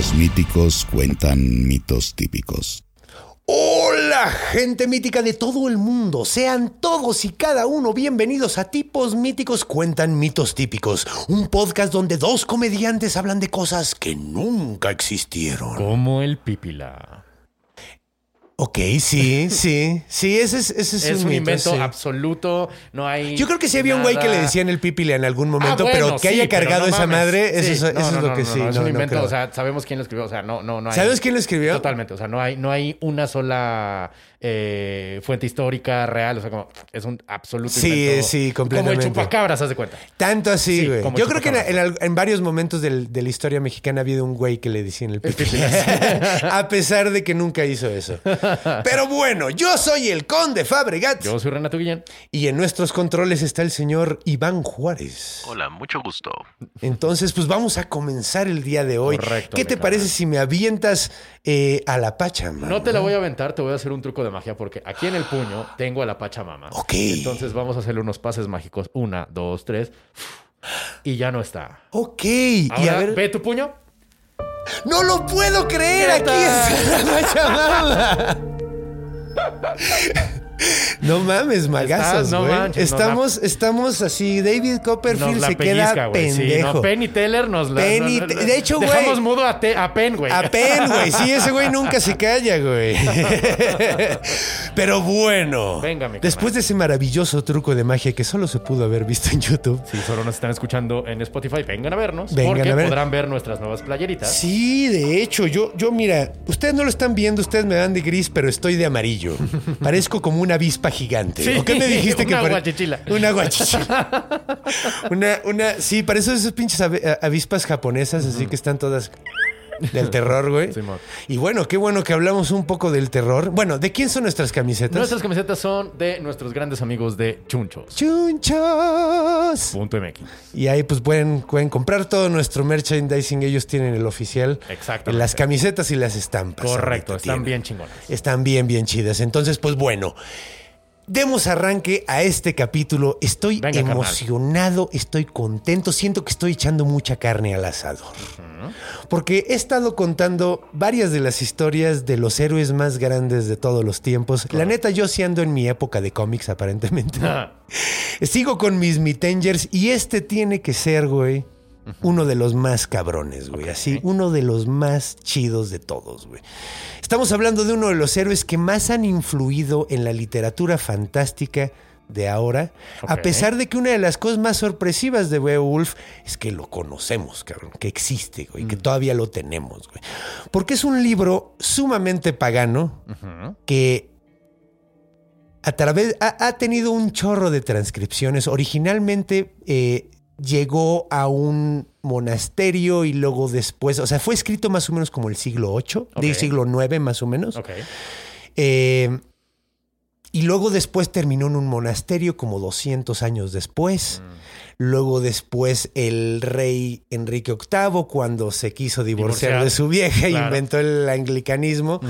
Tipos míticos cuentan mitos típicos. Hola, gente mítica de todo el mundo. Sean todos y cada uno bienvenidos a Tipos Míticos Cuentan Mitos Típicos, un podcast donde dos comediantes hablan de cosas que nunca existieron. Como el pipila. Ok, sí, sí, sí, ese es, ese es, Es un, mito, invento sí. absoluto. No hay. Yo creo que sí había un güey que le decían el pipile en algún momento, Ah, bueno, pero que sí, haya cargado no esa mames. madre, eso, Sí, es- no, eso no, es lo que sí. no, es un invento, o sea, sabemos quién lo escribió, o sea, no, no, no hay. ¿Sabes quién lo escribió? Totalmente, o sea, no hay, no hay una sola eh, fuente histórica real, o sea, como es un absoluto Sí, invento. sí, completamente. Como el chupacabras, haz de cuenta. Tanto así, Sí, güey. como Yo creo que en, en en varios momentos del- de la historia mexicana ha habido un güey que le decían el pipile. a pesar de que nunca hizo eso. Pero bueno, yo soy el conde Fabregat. Yo soy Renato Guillén. Y en nuestros controles está el señor Iván Juárez. Hola, mucho gusto. Entonces, pues vamos a comenzar el día de hoy. Correcto, ¿Qué te parece si me avientas eh, a la Pachama? No te la voy a aventar, te voy a hacer un truco de magia porque aquí en el puño tengo a la Pachamama. Ok. Entonces vamos a hacerle unos pases mágicos. Una, dos, tres. Y ya no está. Ok. y Ahora, a ver. ve tu puño. ¡No lo puedo creer! Aquí está la Pachamama. No mames, magazos, no estamos, estamos así. David Copperfield se pellizca, queda. Sí, pendejo. no, Penn y Teller nos la. Penn y no, no, Te- no. de hecho, güey. Dejamos mudo a, Te- a Penn, güey. A Penn, güey. Sí, ese güey nunca se calla, güey. Pero bueno. Venga, mi Después de ese maravilloso truco de magia que solo se pudo haber visto en YouTube. Si solo nos están escuchando en Spotify, vengan a vernos. Vengan porque a ver. podrán ver nuestras nuevas playeritas. Sí, de hecho, yo, yo, mira, ustedes no lo están viendo, ustedes me dan de gris, pero estoy de amarillo. Parezco como una avispa gigante. Sí, ¿O qué me dijiste que una pare- guachichila. Una guachichila. una, una, sí, parece esas pinches avispas japonesas, así que están todas del terror, güey. Y bueno, qué bueno que hablamos un poco del terror. Bueno, ¿de quién son nuestras camisetas? Nuestras camisetas son de nuestros grandes amigos de Chunchos. Chunchos. Punto MX. Y ahí pues pueden, pueden comprar todo nuestro merchandising. Ellos tienen el oficial. Exactamente. Las camisetas y las estampas. Correcto, están tienen. bien chingonas. Están bien, bien chidas. Entonces, pues bueno. Demos arranque a este capítulo. Estoy Venga, carnal. emocionado, estoy contento, siento que estoy echando mucha carne al asador. Porque he estado contando varias de las historias de los héroes más grandes de todos los tiempos. La neta, yo sí ando en mi época de cómics, aparentemente. Sigo con mis Mitengers y este tiene que ser, güey, uno de los más cabrones, güey. Así, uno de los más chidos de todos, güey. Estamos hablando de uno de los héroes que más han influido en la literatura fantástica de ahora, a pesar de que una de las cosas más sorpresivas de Beowulf es que lo conocemos, cabrón, que existe, güey, que todavía lo tenemos, güey. Porque es un libro sumamente pagano que a través ha, ha tenido un chorro de transcripciones. Originalmente eh, llegó a un monasterio y luego después, o sea, fue escrito más o menos como el siglo VIII, del Ok. siglo IX más o menos. Ok. Eh, y luego después terminó en un monasterio como 200 años después. Mm. Luego después el rey Enrique VIII, cuando se quiso divorciar, Divorciar. de su vieja, Claro. inventó el anglicanismo.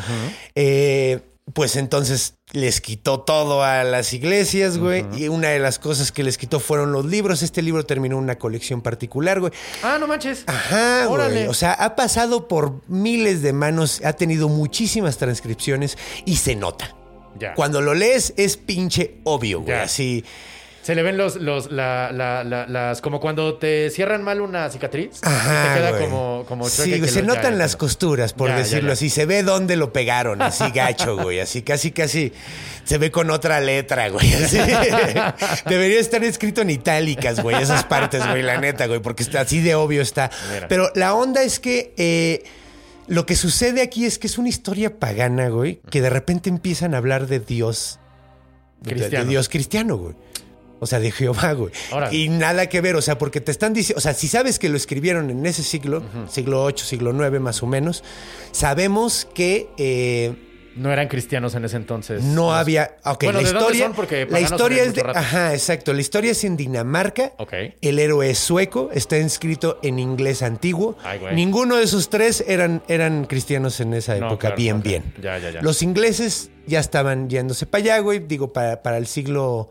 Eh, pues entonces les quitó todo a las iglesias, güey. Y una de las cosas que les quitó fueron los libros. Este libro terminó en una colección particular, güey. Ah, no manches. Ajá, güey. Órale. O sea, ha pasado por miles de manos, ha tenido muchísimas transcripciones y se nota. Ya. Cuando lo lees es pinche obvio, güey. Ya. Así. Se le ven los, los, la, la, la- las, como cuando te cierran mal una cicatriz. Ajá, te queda güey. como, como Sí, se notan las costuras, por Ya, decirlo ya. así. Se ve dónde lo pegaron, así gacho, güey. Así casi, casi se ve con otra letra, güey. así. Debería estar escrito en itálicas, güey, esas partes, güey, la neta, güey, porque está así de obvio está. Mira. Pero la onda es que eh, lo que sucede aquí es que es una historia pagana, güey, que de repente empiezan a hablar de Dios. de- De, Cristiano. Dios cristiano, güey. O sea, de Jehová, güey. Órale. Y nada que ver, o sea, porque te están diciendo, o sea, si sabes que lo escribieron en ese siglo, siglo 8, siglo 9 más o menos, sabemos que eh, No eran cristianos en ese entonces. no había, ok, Bueno, la ¿de dónde historia, son? Porque la historia es de, ajá, exacto, la historia es en Dinamarca. Ok. El héroe es sueco, está escrito en inglés antiguo. Ay, güey. Ninguno de esos tres eran, eran cristianos en esa No, época, claro, bien, bien. Ya, ya, ya. Los ingleses ya estaban yéndose para allá, güey. Digo, para, para el siglo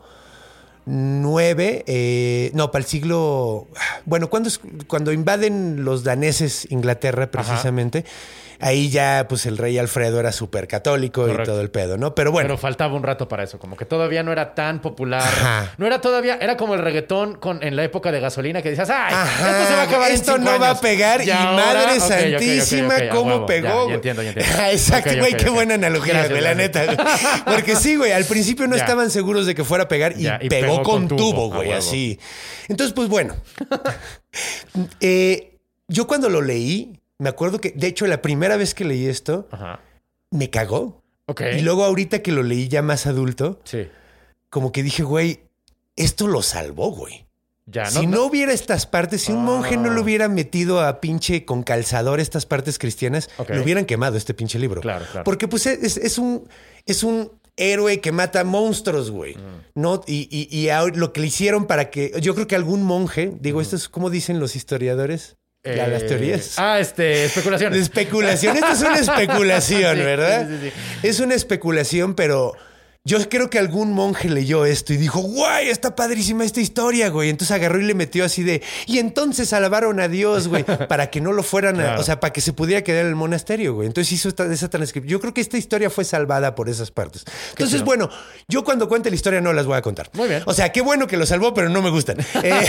IX, eh, no, para el siglo... Bueno, cuando, es- cuando invaden los daneses Inglaterra, precisamente, ahí ya, pues, el rey Alfredo era súper católico y todo el pedo, ¿no? Pero bueno, Pero faltaba un rato para eso, como que todavía no era tan popular. Ajá. No era todavía, era como el reggaetón con, en la época de gasolina que decías, ay, Ajá, esto se va a acabar esto no va a años". pegar y, madre santísima, cómo huevo. pegó. Ya, ya güey. entiendo, ya entiendo. Exacto, güey, qué buena analogía, Gracias, güey, la neta. güey. Porque sí, güey, al principio no estaban seguros de que fuera a pegar y, pegó, pegó con tubo, güey, así. Entonces, pues bueno. Eh, yo cuando lo leí, me acuerdo que, de hecho, la primera vez que leí esto, Ajá. me cagó. Ok. Y luego ahorita que lo leí ya más adulto, Sí. como que dije, güey, esto lo salvó, güey. Ya, si no, hubiera estas partes, si un monje no le Ah. hubiera metido a pinche con calzador estas partes cristianas, Ok. le hubieran quemado este pinche libro. Claro, claro. Porque pues es, es un es un héroe que mata monstruos, güey. Mm. No, y, y- y lo que le hicieron para que. Yo creo que algún monje, digo, esto es como dicen los historiadores. Ya, las Eh, teorías. Ah, este, especulaciones. De especulación. Esto es una especulación, Sí, ¿verdad? sí, sí, Es una especulación, pero yo creo que algún monje leyó esto y dijo, guay, está padrísima esta historia, güey. Entonces agarró y le metió así de, y entonces alabaron a Dios, güey, para que no lo fueran a, o sea, para que se pudiera quedar en el monasterio, güey. Entonces hizo esta, esa transcripción. Yo creo que esta historia fue salvada por esas partes. Entonces, bueno, yo cuando cuente la historia no las voy a contar. Muy bien. O sea, qué bueno que lo salvó, pero no me gustan. Eh,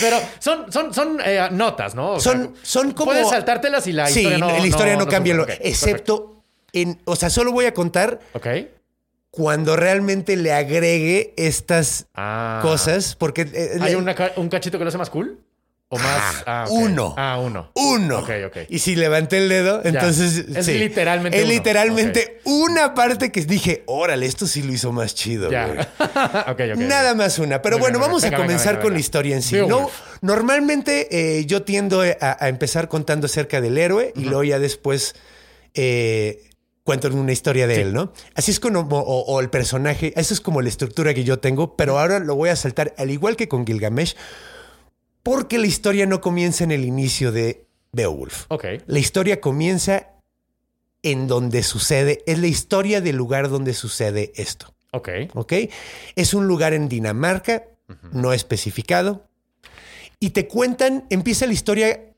Pero son, son, son eh, notas, ¿no? O sea, Son- son como- Puedes saltártelas y la sí, historia no la historia no, cambia, sufre. lo- Ok, excepto en, o sea, solo voy a contar perfecto. Cuando realmente le agregue estas Ah. cosas, porque eh, ¿Hay una ca- un cachito que lo hace más cool? ¿O más? Ah, uno. Ah, uno. uno. Ok, ok. Y si levanté el dedo, entonces Es sí. literalmente es uno. literalmente una parte que dije, órale, esto sí lo hizo más chido. Ya. güey". ok, ok. Nada más una. Pero bueno, vamos venga, a comenzar con la historia en sí. No, normalmente eh, yo tiendo a, a empezar contando acerca del héroe y luego ya después eh, cuento una historia de Sí. él, ¿no? Así es como, o, o el personaje, eso es como la estructura que yo tengo, pero ahora lo voy a saltar al igual que con Gilgamesh, porque la historia no comienza en el inicio de Beowulf. Ok. La historia comienza en donde sucede, es la historia del lugar donde sucede esto. Ok. ¿ok? Es un lugar en Dinamarca, no especificado, y te cuentan, empieza la historia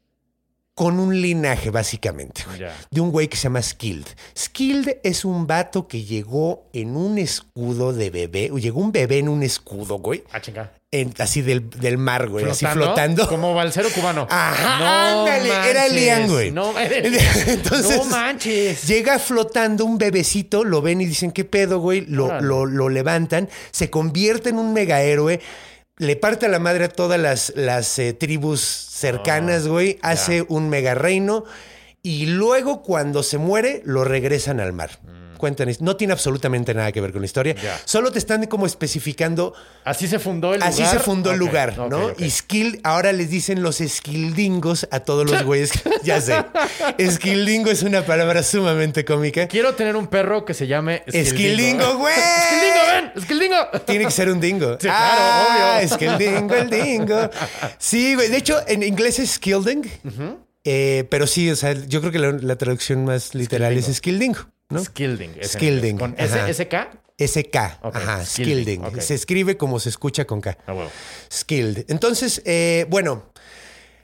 con un linaje, básicamente, de un güey que se llama Skilled. Skilled es un vato que llegó en un escudo de bebé, o llegó un bebé en un escudo, güey, Ah, chinga. en- así del, del mar, güey, así flotando. Como balsero cubano. Ajá, ándale, era manches. Lian, güey. No, era- Entonces, no manches. Llega flotando un bebecito, lo ven y dicen, ¿qué pedo, güey? Lo, lo, lo levantan, se convierte en un mega héroe, le parte a la madre a todas las, las eh, tribus cercanas, Ah, güey, hace un mega reino y luego cuando se muere lo regresan al mar. Cuentan, no tiene absolutamente nada que ver con la historia, solo te están como especificando Así se fundó el lugar. Así se fundó el lugar, ¿no? ok. Y skill, ahora les dicen los skildingos a todos los güeyes. ya sé. Skildingo es una palabra sumamente cómica. Quiero tener un perro que se llame Skildingo, güey. Skildingo, ven. Skildingo. Tiene que ser un dingo. Sí, claro, ah, obvio. Es que el dingo, el dingo. Sí, güey. De hecho, en inglés es skilding. Eh, pero sí, o sea, yo creo que la, la traducción más literal es skildingo, ¿no? Skilding. Skilding. Con S. SK. SK. Ok, Ajá, skilding. Se escribe como se escucha con K. Ah, huevo. Skilled. Entonces, eh, bueno,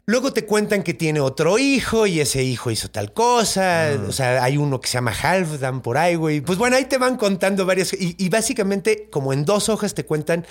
luego te cuentan que tiene otro hijo y ese hijo hizo tal cosa. O sea, hay uno que se llama Halfdan por ahí, güey. Pues bueno, ahí te van contando varias. Y, y básicamente, como en dos hojas, te cuentan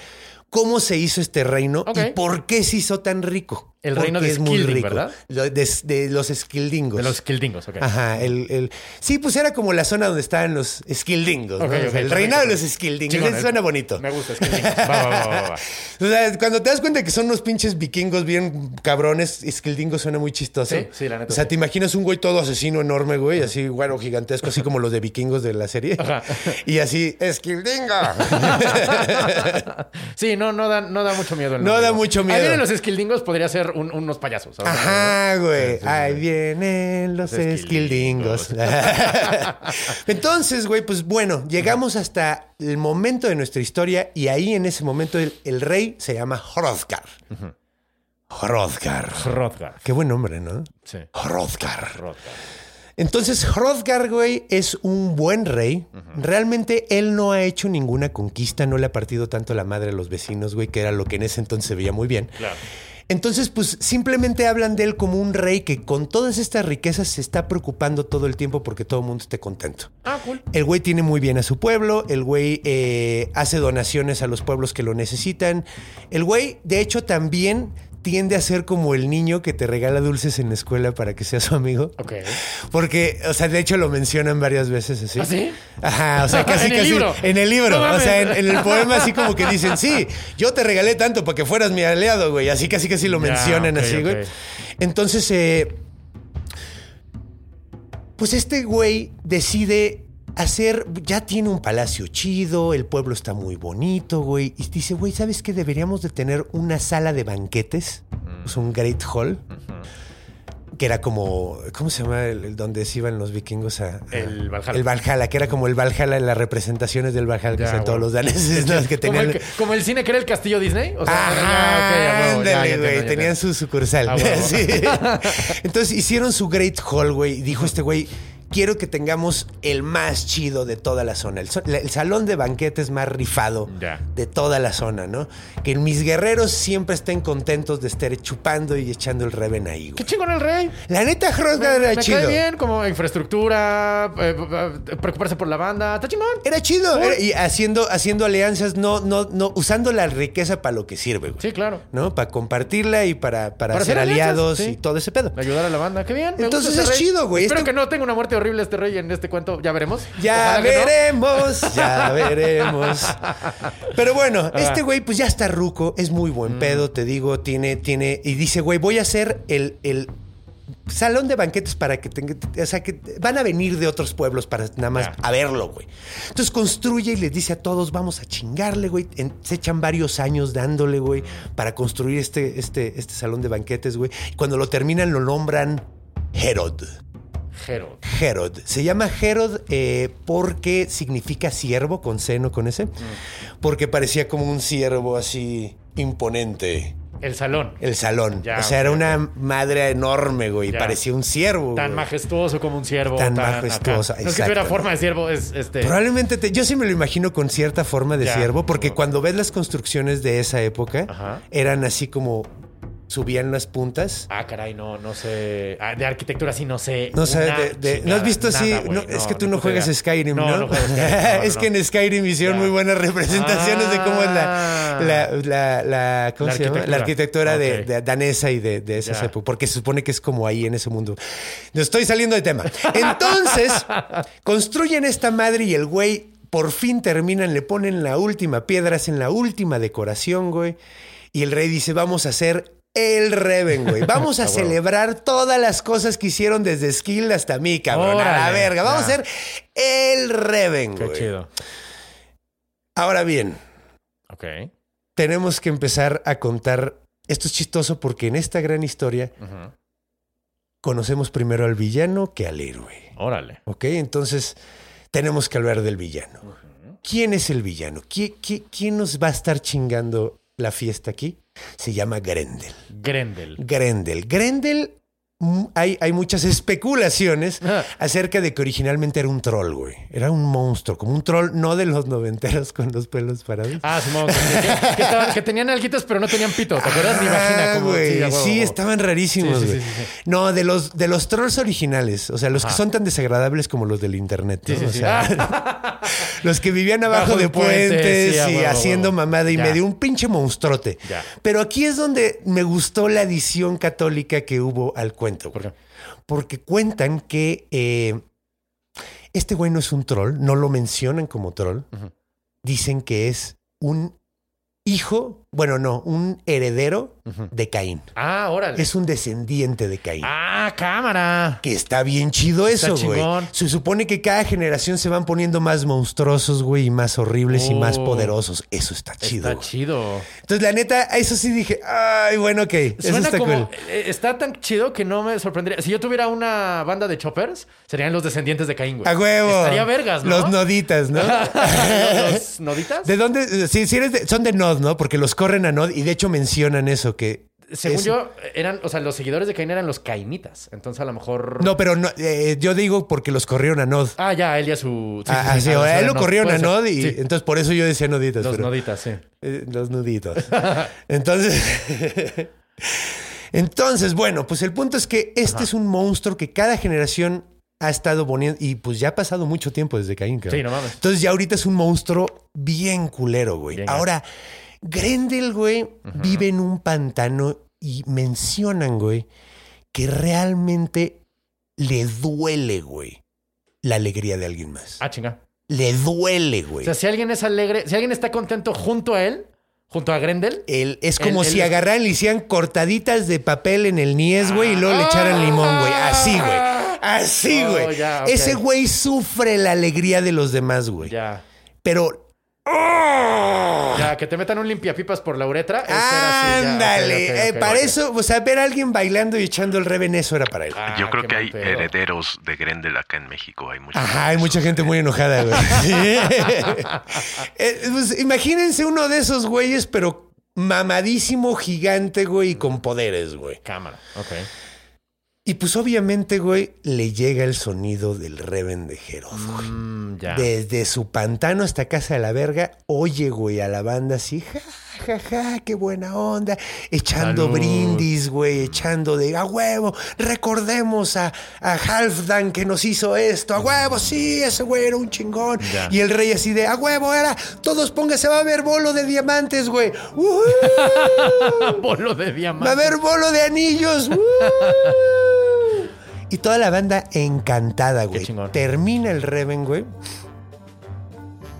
cómo se hizo este reino y por qué se hizo tan rico. El Porque reino de es muy rico. ¿verdad? Lo- De, de los Skildingos. De los Skildingos, ok. Ajá, el, el- sí, pues era como la zona donde estaban los Skildingos. ¿no? Ok, O sea, ok, el reinado de los. Chingón, Eso eh. suena bonito. Me gusta Skildingos. Va, va, va, va. O sea, cuando te das cuenta que son unos pinches vikingos bien cabrones, Skildingos suena muy chistoso. Sí, sí, la neta, O sea, sí. te imaginas un güey todo asesino enorme, güey, así, güero, gigantesco, así como los de vikingos de la serie. Ajá. Y así, Skildingo. Sí, no, no da, no da mucho miedo. el No da mucho miedo. Ahí vienen los Skildingos, podría ser un- unos payasos. ¿sabes? Ajá, güey. Sí, sí, Ahí vienen los Los Skildingos. Entonces, güey, pues bueno, llegamos hasta el momento de nuestra historia y ahí en ese momento el, el rey se llama Hrothgar. Hrothgar. Hrothgar. Qué buen nombre, ¿no? Sí. Hrothgar. Hrothgar. Entonces, Hrothgar, güey, es un buen rey. Realmente él no ha hecho ninguna conquista, no le ha partido tanto la madre a los vecinos, güey, que era lo que en ese entonces se veía muy bien. Claro. Entonces, pues simplemente hablan de él como un rey que con todas estas riquezas se está preocupando todo el tiempo porque todo el mundo esté contento. Ah, cool. El güey tiene muy bien a su pueblo, el güey eh, hace donaciones a los pueblos que lo necesitan. El güey, de hecho, también tiende a ser como el niño que te regala dulces en la escuela para que sea su amigo. Ok. Porque, o sea, de hecho lo mencionan varias veces así. ¿Ah, sí? Ajá, o sea, casi, En el casi. libro. En el libro. No o sea, en, en el poema así como que dicen, sí, yo te regalé tanto para que fueras mi aliado, güey. Así casi casi lo Ya, mencionan así, güey. Entonces, eh, pues este güey decide hacer, ya tiene un palacio chido, el pueblo está muy bonito, güey. Y dice, güey, ¿sabes qué? Deberíamos de tener una sala de banquetes, Mm. o sea, un great hall. Que era como, ¿cómo se llama el, el donde se iban los vikingos a, a- El Valhalla. El Valhalla, que era como el Valhalla las representaciones del Valhalla que Ya, hacían todos los daneses, ¿no? que Como tenían. el, que- como el cine que era el castillo Disney. O sea, Ajá, ándale, güey. Tenían su sucursal. Ah. Sí. Entonces hicieron su Great Hall, güey. Y dijo este güey, quiero que tengamos el más chido de toda la zona. El, salón de banquetes más rifado de toda la zona, ¿no? Que mis guerreros siempre estén contentos de estar chupando y echando el reven ahí, Qué güey. chingón el rey. La neta, Hrothgar Me, era me chido. cae bien, como infraestructura, eh, eh, preocuparse por la banda. Está chingón. Era chido. Era- y haciendo, haciendo alianzas, no, no, no, usando la riqueza para lo que sirve, güey. Sí, claro. ¿No? Para compartirla y para, para, Para ser aliados sí. y todo ese pedo. Ayudar a la banda. Qué bien. me Entonces gusta es rey. chido, güey. Espero que no tenga una muerte horrible este rey en este cuento. Ya veremos. Ya Ojalá que no. veremos, ya veremos. Pero bueno, Ah. este güey pues ya está ruco, es muy Mm. buen pedo, te digo, tiene, tiene, y dice, güey, voy a hacer el, el salón de banquetes para que tenga, o sea, que van a venir de otros pueblos para nada más a verlo, güey. Entonces construye y les dice a todos, vamos a chingarle, güey. En- se echan varios años dándole, güey, para construir este, este, este salón de banquetes, güey. Y cuando lo terminan lo nombran Herod. Herod. Herod. Se llama Herod eh, porque significa siervo, con seno, con ese. Porque parecía como un siervo así imponente. El salón. El salón. Ya, o sea, era una madre enorme, güey. Ya. Parecía un siervo. Tan güey. majestuoso como un ciervo. Tan majestuoso, acá. No es que tuviera forma de ciervo, es este. Probablemente te- yo sí me lo imagino con cierta forma de Ya. siervo, porque cuando ves las construcciones de esa época, Ajá. eran así como subían las puntas. Ah, caray, no, no sé. Ah, de arquitectura sí no sé. No sé, de- ¿no has visto así? No, es que tú no juegas. Skyrim, ¿no? No, Skyrim. es que en Skyrim hicieron Ya. muy buenas representaciones de cómo es la, Ah. la, la, la- ¿cómo La se llama? La arquitectura. de, danesa y de, de esas épocas, porque se supone que es como ahí en ese mundo. No estoy saliendo de tema. Entonces, construyen esta madre y el güey por fin terminan, le ponen la última piedra, hacen la última decoración, güey. Y el rey dice, vamos a hacer el Reven, güey. Vamos a celebrar todas las cosas que hicieron desde Skill hasta mí, cabrón. a la verga. Vamos a hacer el Reven, Qué güey. chido. Ahora bien, Ok. tenemos que empezar a contar. Esto es chistoso porque en esta gran historia conocemos primero al villano que al héroe. Órale. ¿Ok? Entonces, tenemos que hablar del villano. ¿Quién es el villano? ¿Qui- qui- quién nos va a estar chingando la fiesta aquí? Se llama Grendel. Grendel. Grendel. Grendel hay, hay muchas especulaciones Ajá. acerca de que originalmente era un troll, güey. Era un monstruo, como un troll no de los noventeros con los pelos parados. Ah, Simón, que, que- que estaban- que tenían alguitas, pero no tenían pito. ¿Te acuerdas? Ah, Como, güey. sí, Sí, estaban rarísimos, Sí, sí, güey. No, de los, de los trolls originales. O sea, los que son tan desagradables como los del internet. ¿no? O sea, los que vivían abajo Bajo de puentes, y haciendo mamada y Ya. medio. Un pinche monstruote. Ya. Pero aquí es donde me gustó la adición católica que hubo al cuento. ¿Por güey. qué? Porque cuentan que eh, este güey no es un troll, no lo mencionan como troll. Dicen que es un hijo, bueno, no, un heredero de Caín. Ah, órale. Es un descendiente de Caín. Ah, cámara. Que está bien chido eso, güey. Se supone que cada generación se van poniendo más monstruosos, güey, y más horribles y más Oh. poderosos. Eso está chido. Está chido. Entonces, la neta, eso sí dije, ay, bueno, ok. Eso Suena está como. cool. eh, Está tan chido que no me sorprendería. Si yo tuviera una banda de choppers, serían los descendientes de Caín, güey. A huevo. Estaría vergas, ¿no? Los noditas, ¿no? ¿Los noditas? ¿De dónde? Sí, sí eres de- son de Nod, ¿no? Porque los corren a Nod y de hecho mencionan eso, que... Según es- yo, eran, o sea, los seguidores de Caín eran los cainitas. Entonces, a lo mejor. No, pero no, eh, yo digo porque los corrieron a Nod. Ah, ya, él ya su. sí, Ah, sí, sí, sí, a ah, él lo corrieron a. Nod y Sí, entonces por eso yo decía noditas. los pero- noditas, sí. Eh, los nuditos. Entonces. Entonces, bueno, pues el punto es que este es un monstruo que cada generación ha estado poniendo. Y pues ya ha pasado mucho tiempo desde Caín, cabrón. Sí, no mames. Entonces ya ahorita es un monstruo bien culero, güey. Bien Ahora, Grendel, güey, vive en un pantano y mencionan, güey, que realmente le duele, güey, la alegría de alguien más. Ah, chinga. Le duele, O güey. sea, si alguien es alegre, si alguien está contento junto a él, junto a Grendel. El- es como El- el- si agarraran y le hicieran cortaditas de papel en el niés, güey, y luego le echaran limón, güey. Así, güey. Así, Oh, güey. Ese güey sufre la alegría de los demás, güey. Ya. Pero. Ya, que te metan un limpiapipas por la uretra. Ándale. Ok, ok, Eh, ok, para eso, o sea, ver a alguien bailando y echando el reven, eso era para él. Ah, Yo creo que hay pedo. herederos de Grendel acá en México. Hay muchos. Ajá, hay mucha gente muy enojada, güey. Eh, pues, imagínense uno de esos güeyes, pero mamadísimo, gigante, güey, y con poderes, güey. Cámara. Ok. Y pues obviamente, güey, le llega el sonido del Reven de Herod, güey. Mm, ya. Desde su pantano hasta Casa de la Verga, oye, güey, a la banda así, ja, ja, ja, qué buena onda. Echando Salud. brindis, güey, echando de, a huevo, recordemos a, a Halfdan que nos hizo esto, a huevo, sí, ese güey era un chingón. Ya. Y el rey así de, a huevo, era, todos pónganse, va a haber bolo de diamantes, güey. ¡Uhú! Bolo de diamante. Va a haber bolo de anillos. ¡Uh! Y toda la banda encantada, güey. Termina el Reven, güey.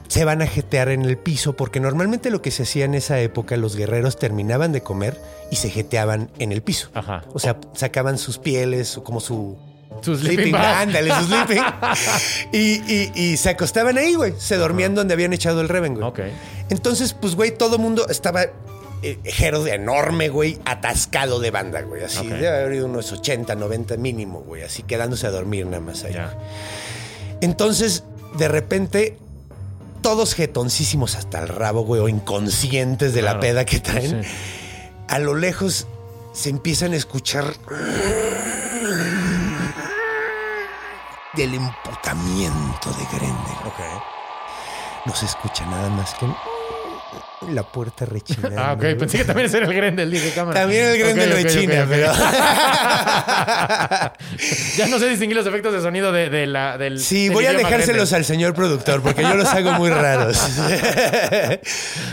Se van a jetear en el piso porque normalmente lo que se hacía en esa época, los guerreros terminaban de comer y se jeteaban en el piso. Ajá. O sea, sacaban sus pieles, o como su Su sleeping ándale, su sleeping. y, y- y se acostaban ahí, güey. Se dormían donde habían echado el Reven, güey. Ok. Entonces, pues, güey, todo mundo estaba eh, Herod enorme, güey, atascado de banda, güey. Así, Ok. debe haber habido unos 80, 90 mínimo, güey. Así quedándose a dormir nada más ahí. Ya. Entonces, de repente, todos jetoncísimos hasta el rabo, güey, o inconscientes de la peda que traen, Sí. a lo lejos se empiezan a escuchar del emputamiento de Grendel. Ok. No se escucha nada más que la puerta rechinando. Ah, ok. Pensé que también era el Grendel, dije cámara. También el Grendel Ok, ok, rechina, ok, ok. pero... ya no sé distinguir los efectos de sonido de, de la, del. Sí, del voy a dejárselos Grendel. al señor productor porque yo los hago muy raros.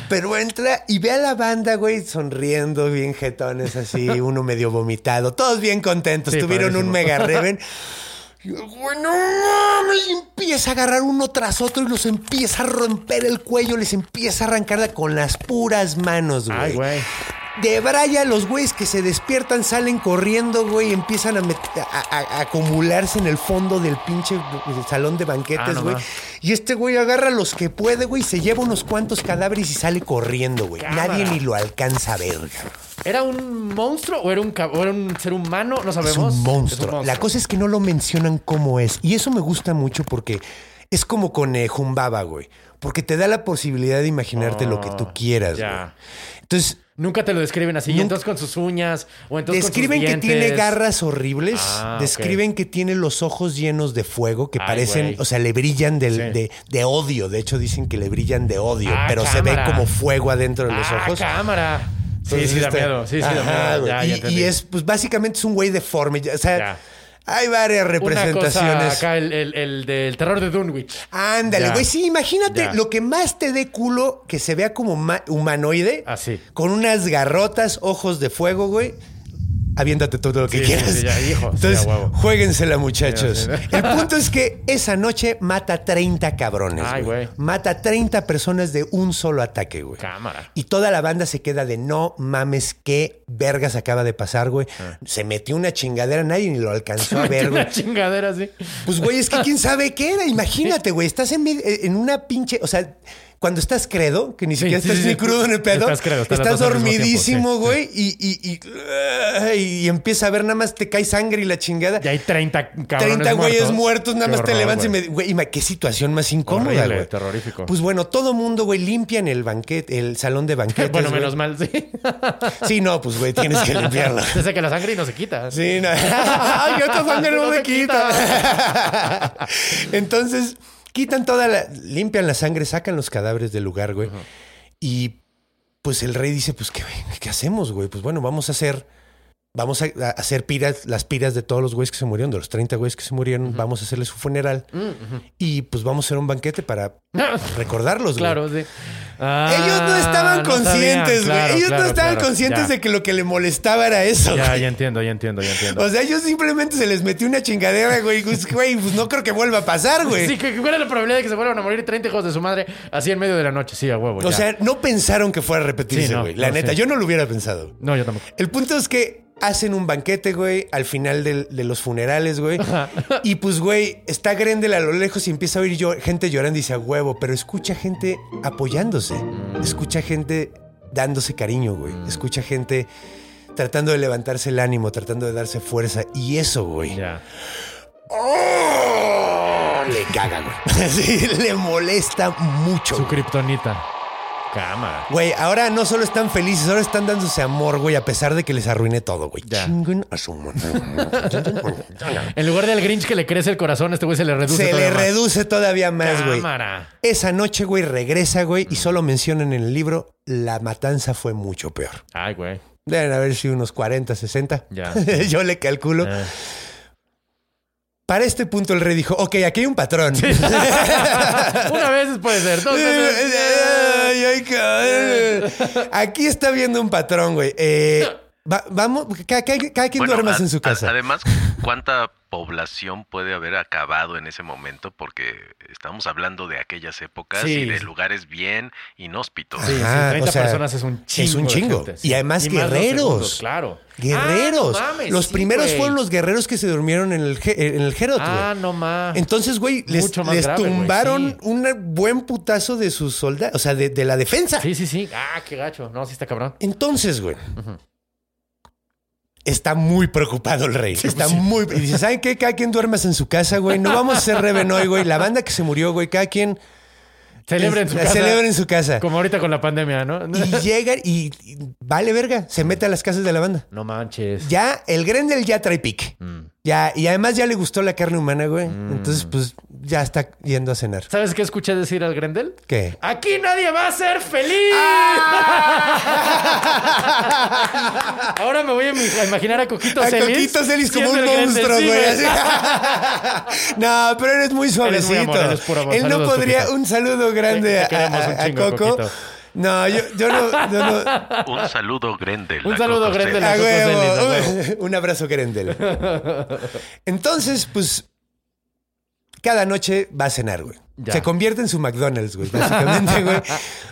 Pero entra y ve a la banda, güey, sonriendo, bien jetones así, uno medio vomitado, todos bien contentos, Sí, tuvieron un mega reven. Y el empieza a agarrar uno tras otro y los empieza a romper el cuello, les empieza a arrancarla con las puras manos, Ay, güey. De Braya, los güeyes que se despiertan salen corriendo, güey, y empiezan a, a- a- a acumularse en el fondo del pinche salón de Ah, banquetes, no güey. más. y este güey agarra los que puede, güey, se lleva unos cuantos cadáveres y sale corriendo, güey. Cámara. Nadie ni lo alcanza a ver, cabrón. ¿Era un monstruo o era un, o era un ser humano? No Es sabemos. un monstruo. Es un La cosa es que no lo mencionan cómo es. Y eso me gusta mucho porque es como con eh, Jumbaba, güey. Porque te da la posibilidad de imaginarte lo que tú Oh, quieras, ya. güey. Entonces, Nunca te lo describen así. Y entonces con sus uñas o entonces Describen con sus que tiene garras horribles. Ah. Describen que tiene los ojos llenos de fuego que Ay, parecen, o sea, le brillan del- Sí. de, de odio. De hecho, dicen que le brillan de odio, Ah, pero se ve como fuego adentro de los Ah, ojos. cámara. Sí, Entonces sí da está- miedo. Sí, sí da miedo. Ya, y, ya entendí. y es, pues básicamente es un güey deforme. O sea, Ya. Hay varias Una cosa representaciones. acá, el, el, el del terror de Dunwich. Ándale, güey. Sí, imagínate Ya. lo que más te dé culo que se vea como ma- humanoide. Así. Con unas garrotas, ojos de fuego, güey. Aviéntate todo lo que Sí, sí, quieras. sí, ya, hijo, sí, Entonces, a huevo. juéguensela, muchachos. Sí, sí. El punto es que esa noche mata 30 cabrones. Ay, güey. Mata 30 personas de un solo ataque, güey. Cámara. Y toda la banda se queda de no mames, qué vergas acaba de pasar, güey. Ah. Se metió una chingadera, nadie ni lo alcanzó a ver, güey. Una chingadera así. Pues, güey, es que quién sabe qué era. Imagínate, güey, estás en, en una pinche. O sea, cuando estás credo, que ni siquiera sí, estás sí, ni crudo en el pedo, Estás credo, dormidísimo, güey, y, y, y, y empieza a ver nada más te cae sangre y la chingada. Y hay 30 cabrones 30 güeyes muertos. nada Qué más te levantas y me. Güey, qué situación más incómoda, güey. terrorífico. Pues bueno, todo mundo, güey, limpian el banquete, el salón de banquetes. Bueno, menos mal, sí. Sí, no, pues, güey, tienes que limpiarlo. Desde que la sangre no se quita. Sí, no. Ay, esta sangre no, se quita. Entonces, quitan toda la. Limpian la sangre, sacan los cadáveres del lugar, güey. Y pues el rey dice: Pues, ¿qué, qué hacemos, güey? Pues bueno, vamos a hacer. Vamos a, a hacer piras, las piras de todos los güeyes que se murieron, de los 30 güeyes que se murieron. Vamos a hacerles su funeral. Y pues vamos a hacer un banquete para recordarlos, güey. Claro, sí. Ah, Ellos no estaban no conscientes, güey. Claro, Ellos claro, no estaban conscientes Ya. de que lo que le molestaba era eso, Ya, ya entiendo, ya entiendo, ya entiendo. O sea, ellos simplemente se les metió una chingadera, güey. Pues, Güey, pues no creo que vuelva a pasar, güey. Sí, que ¿cuál es la probabilidad de que se vuelvan a morir 30 hijos de su madre así en medio de la noche? Sí, a huevo. o ya. sea, no pensaron que fuera a repetirse, Sí, no, güey. La no, neta, sí. yo no lo hubiera pensado. No, yo tampoco. El punto es que hacen un banquete, güey, al final del- de los funerales, güey. Y pues, güey, está Grendel a lo lejos y empieza a oír yo, gente llorando y dice a huevo, pero escucha gente apoyándose. Escucha gente dándose cariño, güey. Escucha gente tratando de levantarse el ánimo, tratando de darse fuerza. Y eso, güey. ¡Oh! Le caga, güey. Sí, le molesta mucho. Su kriptonita. Cámara. Güey, ahora no solo están felices, ahora están dándose amor, güey, a pesar de que les arruiné todo, güey. Ya. Chinguen a su madre. En lugar del Grinch que le crece el corazón, este güey se le reduce Se le más. reduce todavía más, güey. Cámara. Esa noche, güey, regresa, güey, y solo mencionan en el libro, la matanza fue mucho peor. Ay, güey. Deben haber sido unos 40, 60. Ya. Yo le calculo. Eh. Para este punto el rey dijo, ok, aquí hay un patrón. Una vez puede ser, dos veces. Ay, ay, cabrón. Aquí está viendo un patrón, güey. Eh, va- vamos, cada, cada- cada quien Bueno, duermas a- en su a- casa. además, ¿cuánta población puede haber acabado en ese momento? Porque estamos hablando de aquellas épocas Sí. y de lugares bien inhóspitos. Sí, sí, Ajá, 30 o sea, personas es un chingo. es un chingo. gente, Y además guerreros. segundos, claro. Guerreros. Ah, no mames, los sí, primeros fueron los guerreros que se durmieron en el, en el Herod, güey. Ah, no más. Entonces, güey, les, grave, tumbaron sí. un buen putazo de sus soldados, o sea, de, de la defensa. Sí, sí, sí. Ah, qué gacho. No, sí está cabrón. Entonces, güey, está muy preocupado el rey. está pues sí. muy. Y dice, ¿saben qué? Cada quien duermas en su casa, güey. No vamos a hacer Reven hoy, güey. La banda que se murió, güey, cada quien. Celebra en su casa. celebra en su casa. Como ahorita con la pandemia, ¿no? Y llega y, y vale verga. Se mete a las casas de la banda. No manches. Ya, el Grendel ya trae pique. Mm. Ya, y además ya le gustó la carne humana, güey. Entonces, pues, ya está yendo a cenar. ¿Sabes qué escuché decir al Grendel? ¿Qué? ¡Aquí nadie va a ser feliz! Ahora me voy a im- a imaginar a Coquito A Celis. Coquito Celis como un Grendel, monstruo, sí, güey. no, pero eres muy suavecito. Eres muy amor, eres puro amor. Él no podría. Coquito. Un saludo grande a, a- Coco. No, yo, yo no. yo no- Un saludo, Grendel. Un saludo, Grendel. A huevo. Un abrazo, Grendel. Entonces, pues. Cada noche va a cenar, güey. Ya. Se convierte en su McDonald's, güey, básicamente, güey.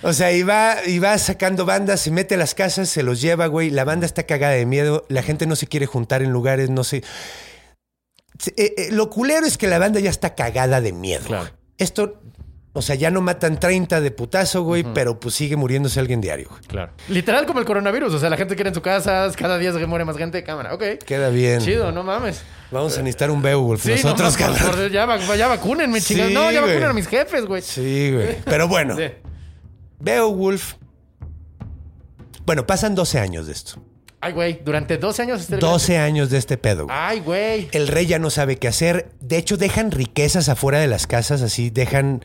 O sea, y va, y va sacando bandas, se mete a las casas, se los lleva, güey. La banda está cagada de miedo, la gente no se quiere juntar en lugares, no sé. Se- eh, eh, lo culero es que la banda ya está cagada de miedo. Claro. Esto, o sea, ya no matan 30 de putazo, güey, pero pues sigue muriéndose alguien diario, güey. Claro. Literal como el coronavirus. O sea, la gente quiere en su casa, cada día se muere más gente. Cámara, ok. Queda bien. Chido, no mames. Vamos a necesitar un Beowulf Sí, nosotros, no, mames, cabrón. por- ya, ya vacúnenme, Sí, chingados. No, ya güey. vacunen a mis jefes, güey. Sí, güey. Pero bueno, Sí. Beowulf Bueno, pasan 12 años de esto. Ay, güey, durante 12 años. este- 12 años de este pedo. güey. Ay, güey. El rey ya no sabe qué hacer. De hecho, dejan riquezas afuera de las casas, así, dejan.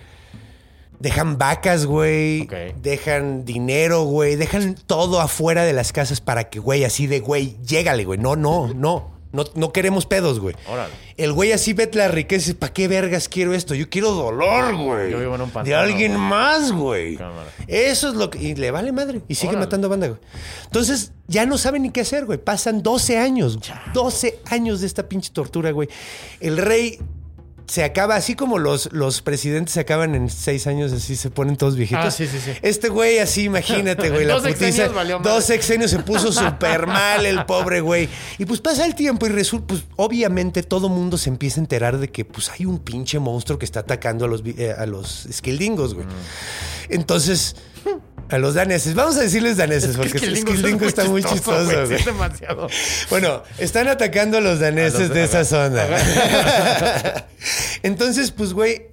Dejan vacas, güey. Dejan dinero, güey. Dejan todo afuera de las casas para que, güey, así de, güey, llégale, güey. No, no, no. No, no queremos pedos, güey. Órale. El güey así ve la riqueza y dice, ¿para qué vergas quiero esto? Yo quiero dolor, güey. Yo vivo en un De pantano, alguien güey. más, güey. Cámara. Eso es lo que... Y le vale madre. Y sigue Órale. matando banda, güey. Entonces, ya no saben ni qué hacer, güey. Pasan 12 años. 12 años de esta pinche tortura, güey. El rey se acaba, así como los, los presidentes se acaban en 6 años, así se ponen todos viejitos. Ah, sí, sí, sí. Este güey así, imagínate, güey. la putiza. Dos sexenios se puso súper mal el pobre güey. Y pues pasa el tiempo y resulta, pues obviamente todo mundo se empieza a enterar de que pues hay un pinche monstruo que está atacando a los, eh, a los Skildingos, güey. Entonces, a los daneses, vamos a decirles daneses, porque Es que el lingo Skildingo está muy chistoso. Es demasiado. Bueno, están atacando a los daneses A los- de esa zona. Entonces, pues, güey,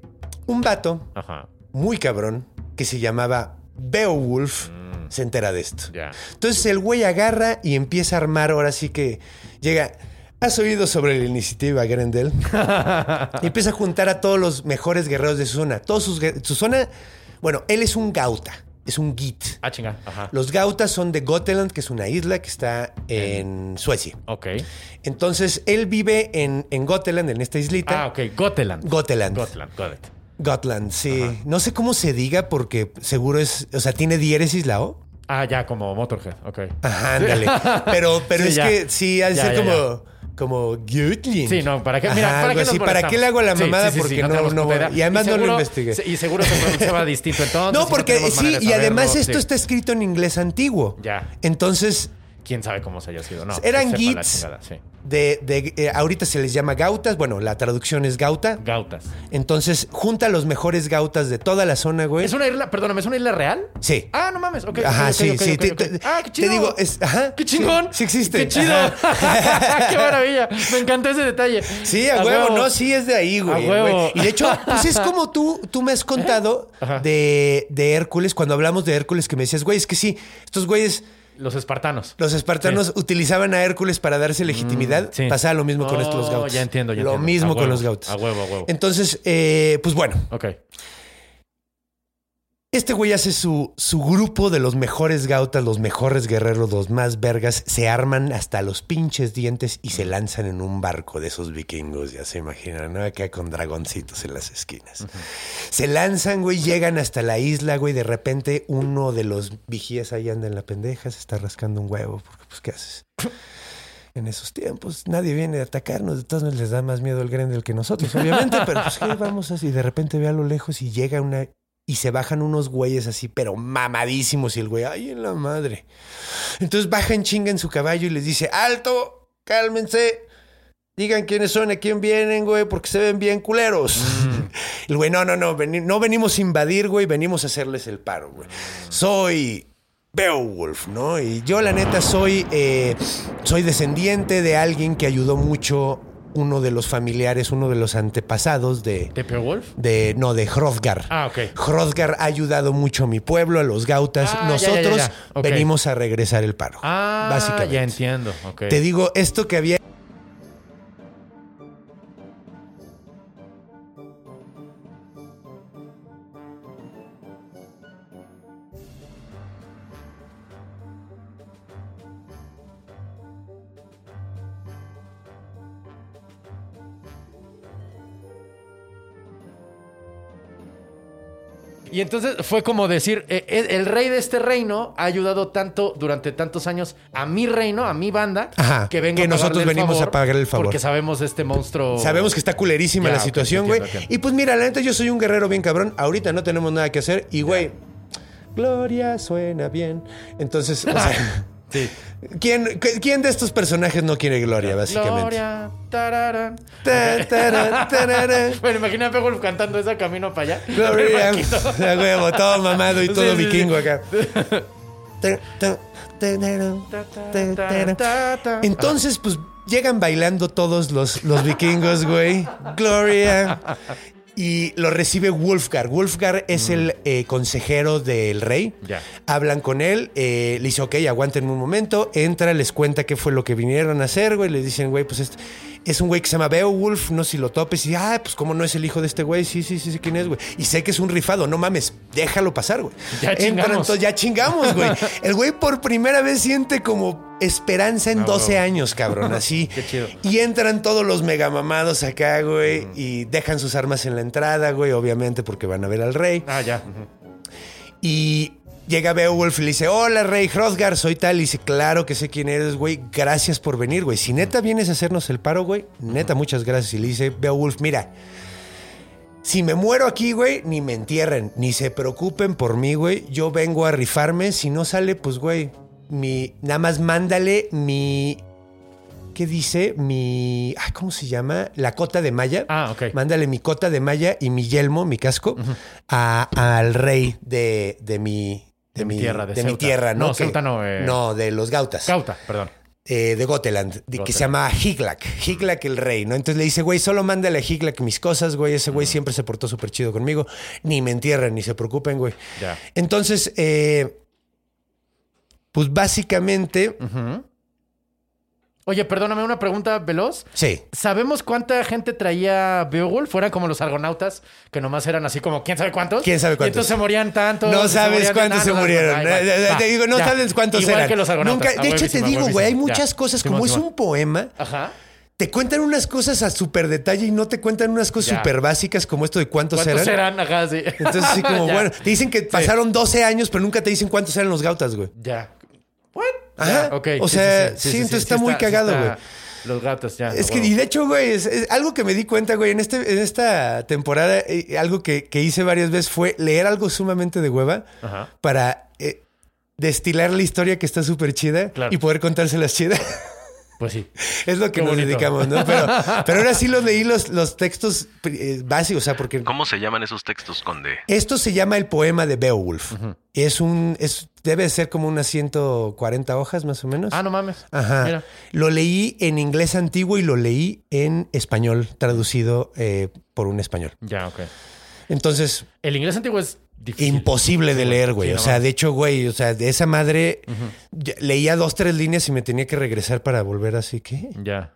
un vato Ajá. muy cabrón que se llamaba Beowulf se entera de esto. Entonces el güey agarra y empieza a armar, ahora sí que llega. ¿Has oído sobre la iniciativa Grendel? y empieza a juntar a todos los mejores guerreros de su zona. Todos sus su zona. Bueno, él es un gauta, es un git. Ah, chinga. Ajá. Los gautas son de Gotland, que es una isla que está en Suecia. Ok. Entonces él vive en, en Gotland, en esta islita. Ah, ok. Goteland. Gotland. Gotland. Got it. Gotland, sí. No sé cómo se diga porque seguro es. O sea, tiene diéresis la O. Ah, ya, como Motorhead. Ok. Ajá, ándale. Pero, pero Sí, es ya. que sí, Ya, ser ya, como. Gutling. Sí, no, ¿para qué? Mira, Ajá, ¿para qué así. ¿Para qué le hago la mamada? sí, sí, porque sí, no. Y además no lo investigué. Y seguro se pronunciaba distinto entonces. no, porque sí, y además esto está escrito en inglés antiguo. Ya. Entonces, ¿Quién sabe cómo se haya sido? No, Eran gits. Sí. de, de- eh, ahorita se les llama gautas. Bueno, la traducción es gauta. Gautas. Entonces, junta los mejores gautas de toda la zona, güey. ¿Es una isla, perdóname, ¿es una isla real? Sí. Ah, no mames. Ok. Ajá, sí, sí. te, ah, qué chido. Te digo, es, ajá. ¡Qué chingón! Sí, sí existe. ¡Qué chido! ¡Qué maravilla! Me encantó ese detalle. Sí, a, huevo, no, sí es de ahí, güey. A huevo. güey. Y de hecho, pues es como tú, tú me has contado de, de Hércules, cuando hablamos de Hércules, que me decías, güey, es que sí, estos güeyes, Los espartanos. los espartanos utilizaban a Hércules para darse legitimidad. sí. Pasaba lo mismo con Oh, estos gautos. ya entiendo, ya Lo entiendo. mismo A con huevo, los gautos. a huevo, a huevo. Entonces, eh, pues bueno, Ok. Este güey hace su, su grupo de los mejores gautas, los mejores guerreros, los más vergas, se arman hasta los pinches dientes y se lanzan en un barco de esos vikingos, ya se imaginan, ¿no? Acá con dragoncitos en las esquinas. Se lanzan, güey, llegan hasta la isla, güey, de repente uno de los vigías ahí anda en la pendeja, se está rascando un huevo, porque pues, ¿qué haces? En esos tiempos nadie viene a atacarnos, de todos modos les da más miedo el Grendel que nosotros, obviamente, pero pues ¿qué vamos así? De repente ve a lo lejos y llega una y se bajan unos güeyes así, pero mamadísimos. Y el güey, ay, en la madre. Entonces bajan chinga en su caballo y les dice, alto, cálmense. Digan quiénes son, a quién vienen, güey, porque se ven bien culeros. El güey, no, no, no, no venimos a invadir, güey, venimos a hacerles el paro, güey. Soy Beowulf, ¿no? Y yo, la neta, soy, eh, soy descendiente de alguien que ayudó mucho uno de los familiares, uno de los antepasados de, ¿De Wolf? de no, de Hrothgar. Ah, ok. Hrothgar ha ayudado mucho a mi pueblo, a los gautas. Ah, Nosotros ya, ya, ya. Ok. venimos a regresar el paro. Ah, básicamente. ya entiendo. Ok. Te digo, esto que había. Y entonces fue como decir, eh, eh, el rey de este reino ha ayudado tanto durante tantos años a mi reino, a mi banda, Ajá, que vengo que nosotros venimos a pagarle el favor. Porque sabemos de este monstruo. Sabemos que está culerísima Ya, la situación, güey. Y pues mira, la neta, yo soy un guerrero bien cabrón. Ahorita no tenemos nada que hacer. Y, güey, Gloria suena bien. Entonces, o sea, Sí. ¿quién, ¿quién de estos personajes no quiere gloria, básicamente? Gloria, tararán. Ta, tara, tarara. Bueno, imagina a Beowulf cantando esa camino para allá. Gloria. A huevo, todo mamado y todo sí, vikingo sí. acá. Tarara. Entonces, pues llegan bailando todos los, los vikingos, güey. Gloria. Y lo recibe Wolfgar. Wolfgar es el eh, consejero del rey. Hablan con él, eh, le dice, ok, aguanten un momento. Entra, les cuenta qué fue lo que vinieron a hacer, güey. Le dicen, güey, pues este- es un güey que se llama Beowulf, no sé si lo topes. Y, ah, pues cómo no es el hijo de este güey. Sí, sí, sí, sí, quién es, güey. Y sé que es un rifado, no mames, déjalo pasar, güey. Ya Entran, chingamos. entonces ya chingamos, güey. El güey por primera vez siente como esperanza en Ah, 12 huevo. años, cabrón, así. Qué chido. Y entran todos los megamamados acá, güey, y dejan sus armas en la entrada, güey, obviamente porque van a ver al rey. Ah, ya. Y llega Beowulf y le dice, hola, rey Hrothgar, soy tal. Y dice, claro que sé quién eres, güey, gracias por venir, güey. Si neta vienes a hacernos el paro, güey, neta, muchas gracias. Y le dice, Beowulf, mira, si me muero aquí, güey, ni me entierren, ni se preocupen por mí, güey. Yo vengo a rifarme. Si no sale, pues, güey, mi, nada más mándale mi... ¿Qué dice? Mi... ay, ¿Cómo se llama? La cota de malla. Ah, ok. Mándale mi cota de malla y mi yelmo, mi casco, a- al rey de, de mi... De mi tierra, de mi Ceuta. tierra, ¿no? No, Que- Ceuta no, eh. No, de los gautas. Cauta, perdón. eh, de Goteland, de- que se llama Higlak. Higlak el rey, ¿no? Entonces le dice, güey, solo mándale a Higlak mis cosas, güey. Ese güey siempre se portó súper chido conmigo. Ni me entierren, ni se preocupen, güey. Ya. Entonces, eh, pues básicamente, Oye, perdóname, una pregunta veloz. sí. ¿Sabemos cuánta gente traía Beowulf? ¿Fueran como los argonautas? Que nomás eran así como, ¿quién sabe cuántos? ¿Quién sabe Y cuántos? entonces se morían tantos. No sabes cuántos se murieron. Eh, eh, te digo, no sabes cuántos Igual eran. que los argonautas. Nunca- Ah, de hecho, te digo, güey, hay muchas Ya. cosas. Simón, como es un poema, Ajá. te cuentan unas cosas a súper detalle y no te cuentan unas cosas súper básicas como esto de cuántos, ¿Cuántos eran. eran? Ajá, sí. Entonces, así como, Ya. bueno, te dicen que pasaron 12 años, pero nunca te dicen cuántos eran los gautas, güey. Ya. ¿What? Ajá. Ya, ok. O sea, sí, entonces está muy cagado, güey. Los gatos, ya. Es que, y de hecho, güey, es, es algo que me di cuenta, güey, en, este, en esta temporada, eh, algo que, que hice varias veces fue leer algo sumamente de hueva Ajá. para eh, destilar la historia que está súper chida Claro. y poder contárselas chidas. Pues sí. es lo que Qué nos bonito. dedicamos, ¿no? Pero, pero ahora sí los leí los, los textos eh, básicos, o sea, porque ¿Cómo se llaman esos textos, Conde? esto se llama el poema de Beowulf. Es un, es, debe ser como unas 140 hojas más o menos. Ah, no mames. Ajá. Mira. Lo leí en inglés antiguo y lo leí en español, traducido eh, por un español. Ya, ok. Entonces, El inglés antiguo es difícil. imposible de leer, güey. sí, o sea, de hecho, güey, o sea, de esa madre leía dos, tres líneas y me tenía que regresar para volver así. ¿Qué? Ya.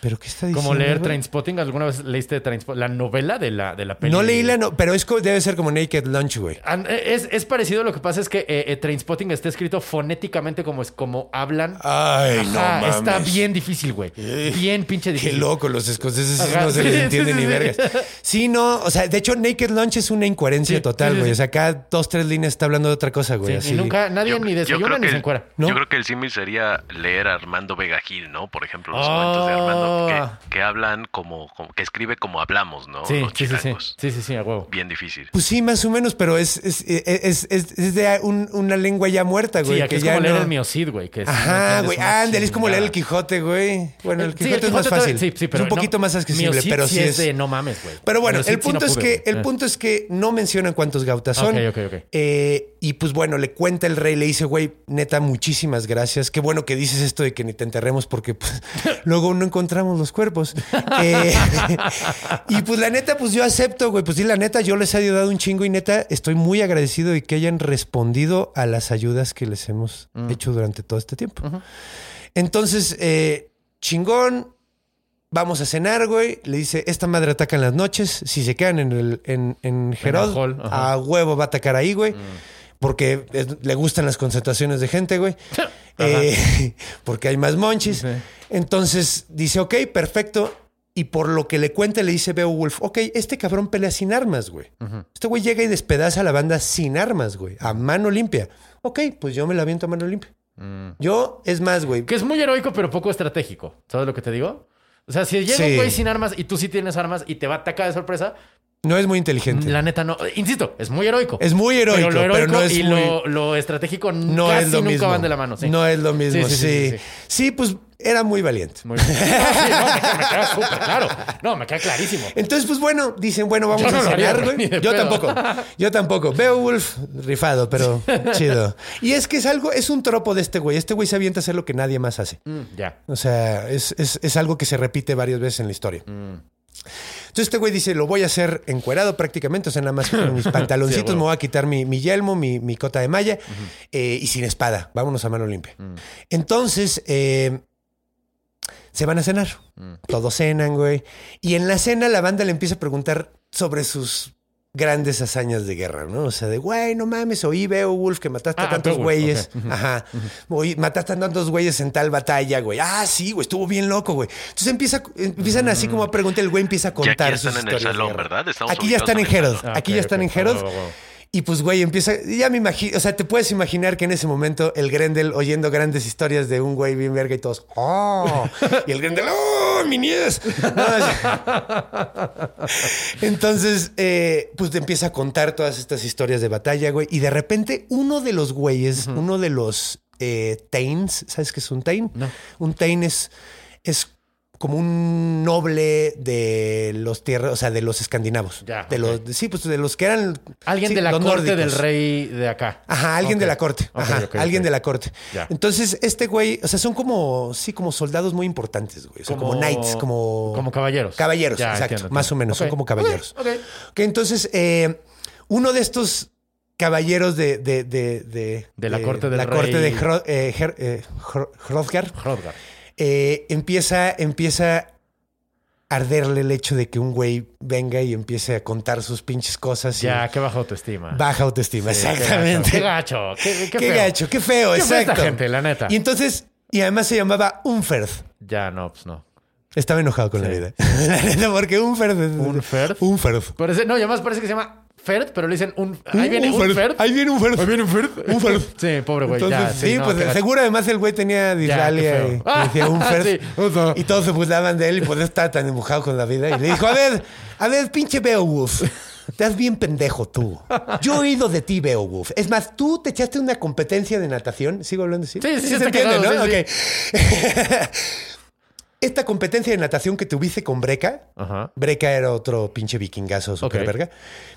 ¿Pero qué está diciendo? Como leer? Trainspotting. ¿Alguna vez leíste Trainspotting? La novela de la, de la peli. No leí la, no, pero es debe ser como Naked Lunch, güey. An- Es, es parecido, lo que pasa es que eh, eh, Trainspotting está escrito fonéticamente como es como hablan. Ay, no mames. Está bien difícil, güey. Bien pinche Qué difícil. loco, los escoceses Ajá, no se les entiende sí, ni sí. vergas. Sí, no, o sea, de hecho, Naked Lunch es una incoherencia Sí, total, sí, sí, güey. O sea, acá dos, tres líneas está hablando de otra cosa, güey. Sí, así. y nunca, nadie Yo- ni desayuna ni que se el- Yo creo que el símil sería leer a Armando Vega Gil, ¿no? Por ejemplo, los Oh. cuentos de Armando que, que hablan como, como- que escribe como hablamos, ¿no? Sí, los sí, sí, sí. Sí, sí, sí, a huevo. Bien difícil. Pues sí, más o menos, pero es, es, es, es- es de un- una lengua ya muerta, güey. Sí, aquí que es ya como leer no- el Miocid, güey. que es- no Ajá, güey. Ándale, es como leer el. Quijote, güey. Bueno, el Sí, Quijote es más Quijote fácil. Sí, sí, pero es un poquito no- más accesible, pero sí es. de no mames, güey. Pero bueno, el punto es que el Eh. punto es que no mencionan cuántos gautas son. Ok, ok, ok. Eh, y pues bueno, le cuenta el rey, le dice, güey, neta, muchísimas gracias. Qué bueno que dices esto de que ni te enterremos porque pues, luego no encontramos los cuerpos. Eh, y pues la neta, pues yo acepto, güey. Pues sí, la neta, yo les he ayudado un chingo y neta, estoy muy agradecido de que hayan respondido a las ayudas que les hemos Mm. hecho durante todo este tiempo. Entonces, eh, chingón, vamos a cenar, güey. Le dice, esta madre ataca en las noches. Si se quedan en el en, en Herod, hall, ajá. a huevo va a atacar ahí, güey. Porque es- le gustan las concentraciones de gente, güey. Eh, porque hay más monchis. Sí. Entonces dice, ok, perfecto. Y por lo que le cuenta, le dice Beowulf, ok, este cabrón pelea sin armas, güey. Este güey llega y despedaza a la banda sin armas, güey. A mano limpia. Ok, pues yo me la aviento a mano limpia. Yo, es más, güey. Que es muy heroico, pero poco estratégico. ¿Sabes lo que te digo? O sea, si llega Sí. un güey sin armas y tú sí tienes armas y te va a atacar de sorpresa, No es muy inteligente. la neta no. Insisto, es muy heroico. Es muy heroico, pero, lo heroico no es y muy... lo, lo estratégico no casi es lo nunca mismo. van de la mano. sí. No es lo mismo, sí. Sí, sí, Sí, pues era muy valiente. Muy bien. No, me queda, súper claro. No, me queda clarísimo. Entonces, pues bueno, dicen, bueno, vamos no a cenar, güey, Yo pedo. tampoco. Yo tampoco. Beowulf, rifado, pero chido. Y es que es algo, es un tropo de este güey. Este güey se avienta a hacer lo que nadie más hace. Mm, ya. O sea, es, es- es algo que se repite varias veces en la historia. Mm. Entonces este güey dice, lo voy a hacer encuerado prácticamente, o sea, nada más con mis pantaloncitos, me voy a quitar mi, mi yelmo, mi, mi cota de malla eh, y sin espada. Vámonos a mano limpia. Mm. Entonces, eh, se van a cenar. Todos cenan, güey. Y en la cena la banda le empieza a preguntar sobre sus grandes hazañas de guerra, ¿no? O sea, de, güey, no mames, oí Beowulf que mataste a Ah, tantos Beowulf, güeyes. Ajá. Oí, mataste a tantos güeyes en tal batalla, güey. Ah, sí, güey, estuvo bien loco, güey. Entonces empieza, empiezan así como a preguntar, el güey empieza a Ya contar aquí están sus en el historias salón, guerra. ¿verdad? Estamos Aquí ya están en Herod. Ah, Aquí ya están en Herod. Wow. Y pues, güey, empieza. Ya me imagino. O sea, te puedes imaginar que en ese momento el Grendel oyendo grandes historias de un güey bien verga y todos. ¡Oh! Y el Grendel. ¡Oh, mi es- Entonces, eh, pues te empieza a contar todas estas historias de batalla, güey. Y de repente, uno de los güeyes, uno de los eh, Tains, ¿sabes qué es un Tain? No. Un Tain es, es como un noble de los tierras, o sea, de los escandinavos. Ya, de los, sí, pues de los que eran. Alguien sí, de la corte nórdicos. del rey de acá. Ajá, alguien de la corte. Ajá, alguien de la corte. Ya. Entonces, este güey, o sea, son como, sí, como soldados muy importantes, güey. O sea, como, knights, como. Como caballeros. Caballeros, Ya, exacto. entiendo, más o menos, son como caballeros. ok, entonces, eh, uno de estos caballeros de. De, de, de, De la corte del la corte de Hro- eh, Her- eh, Hro- Hrothgar, Hrothgar. Eh, empieza, empieza a arderle el hecho de que un güey venga y empiece a contar sus pinches cosas. Ya, qué baja autoestima. Baja autoestima, Sí, exactamente. Qué gacho. Qué, qué, Qué, feo. gacho, qué feo, Qué exacto. esta gente, la neta. Y entonces, y además se llamaba Unferth. Ya, no, pues no. Estaba enojado con la Sí. vida. la neta, porque Unferth es. ¿Unferth? Unferth. Parece, no, y además parece que se llama Ferd, pero le dicen un. Ahí Un- viene un. Ferd. Ahí viene Unferth. Ahí viene un Ferd. Unferth. Sí, pobre güey. Entonces, ya, sí, no, pues seguro además el güey tenía disralia y. Ah, decía Unferth. sí. Y todos se burlaban de él y pues estaba tan enojado con la vida. Y le dijo, a ver, a ver, pinche Beowulf. Estás bien pendejo tú. Yo he oído de ti, Beowulf. Es más, tú te echaste una competencia de natación. ¿Sigo hablando así? Sí, sí, se está entiende, ¿no? sí, Ok. Esta competencia de natación que tuviste con Breca, Ajá. Breca era otro pinche vikingazo super verga.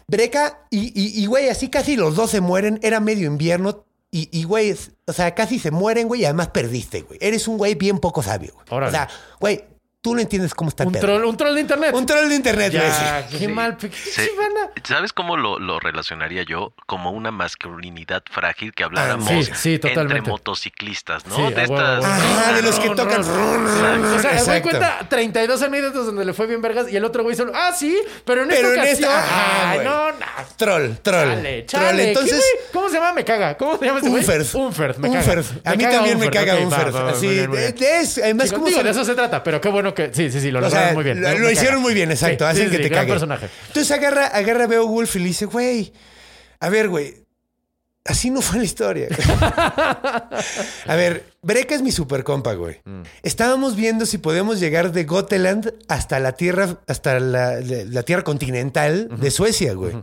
Breca, y, y, y, güey, así casi los dos se mueren. Era medio invierno. Y, güey, o sea, casi se mueren, güey, y además perdiste, güey. Eres un güey bien poco sabio, güey. O sea, güey, tú no entiendes cómo está el Un pedo. troll, un troll de internet. Un troll de internet, güey. ya, sí. qué mal. qué Sí. ¿Sabes cómo lo, lo relacionaría yo? Como una masculinidad frágil que habláramos Ah, sí, sí, entre motociclistas, ¿no? De estas. Ajá, de los que tocan. O sea, güey cuenta 32 anécdotas donde le fue bien vergas y el otro güey solo, ah, sí, pero en Pero esta en ocasión. esta- ajá, no, no. Troll, troll. Chale, troll. chale. Entonces, ¿Qué, güey? ¿Cómo se llama? Me caga. ¿Cómo se llama ese güey? Unferth. Unferth, me caga. Unferth. A mí también me caga Unferth. Así, además, ¿cómo se- de eso se trata, pero qué bueno que. Sí, sí, sí, lo lograron sea, muy bien. Lo, hicieron caga. muy bien, exacto. Sí, hacen sí, que sí, te gran cague. personaje. Entonces agarra, agarra a Beowulf y le dice, güey, a ver, güey, así no fue la historia. a ver, Breca es mi super compa, güey. Mm. Estábamos viendo si podemos llegar de Goteland hasta la tierra, hasta la, la- la tierra continental de Suecia, güey.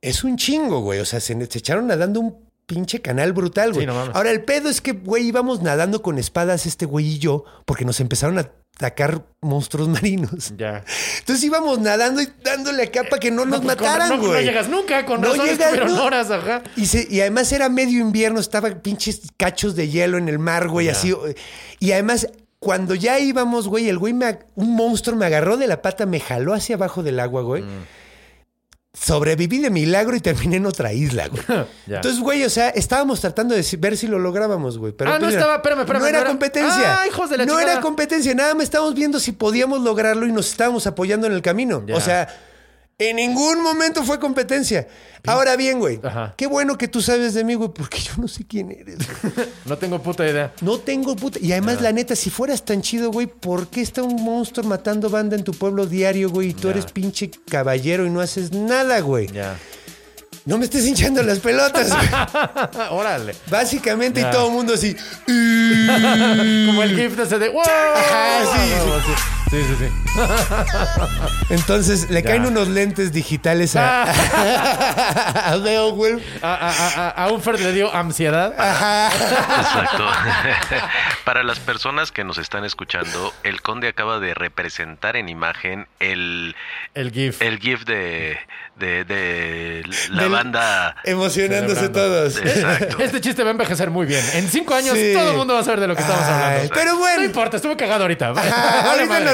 Es un chingo, güey. O sea, se, se echaron nadando un pinche canal brutal, güey. Sí, no. Ahora, el pedo es que, güey, íbamos nadando con espadas este güey y yo, porque nos empezaron a atacar monstruos marinos. Ya. Entonces íbamos nadando y dándole acá para que no nos pues, con- mataran, no, güey. No llegas nunca, con No llegas, no. horas, ajá. Y, se- y además era medio invierno, estaba pinches cachos de hielo en el mar, güey, así. Y además, cuando ya íbamos, güey, el güey, me, un monstruo me agarró de la pata, me jaló hacia abajo del agua, güey. Mm. Sobreviví de milagro y terminé en otra isla, güey. Ya. Entonces, güey, o sea, estábamos tratando de ver si lo lográbamos, güey. Pero Ah, no pues, estaba- espérame, espérame, No era, no era- competencia. Ah, hijos de la No chingada. era competencia, nada más estábamos viendo si podíamos lograrlo y nos estábamos apoyando en el camino. Ya. O sea, en ningún momento fue competencia. Ahora bien, güey, Ajá. qué bueno que tú sabes de mí, güey, porque yo no sé quién eres. No tengo puta idea. No tengo puta. Y además, la neta, si fueras tan chido, güey, ¿por qué está un monstruo matando banda en tu pueblo diario, güey? Y tú eres pinche caballero y no haces nada, güey. Ya. No me estés hinchando las pelotas, güey. Órale. Básicamente, y todo el mundo así. Como el gift ese de ¡Wow! Ajá, sí, sí. Sí, sí, sí. Entonces le Ya. caen unos lentes digitales a, a Beowulf. A, a, a, le dio ansiedad. Exacto. Para las personas que nos están escuchando, el conde acaba de representar en imagen el, El GIF. el GIF de, de, de la Del- banda. Emocionándose todos. Exacto. Este chiste va a envejecer muy bien. En cinco años Sí. todo el mundo va a saber de lo que estamos Ay, hablando. pero bueno. No importa, estuvo cagado ahorita. Ajá, Vale ahorita madre.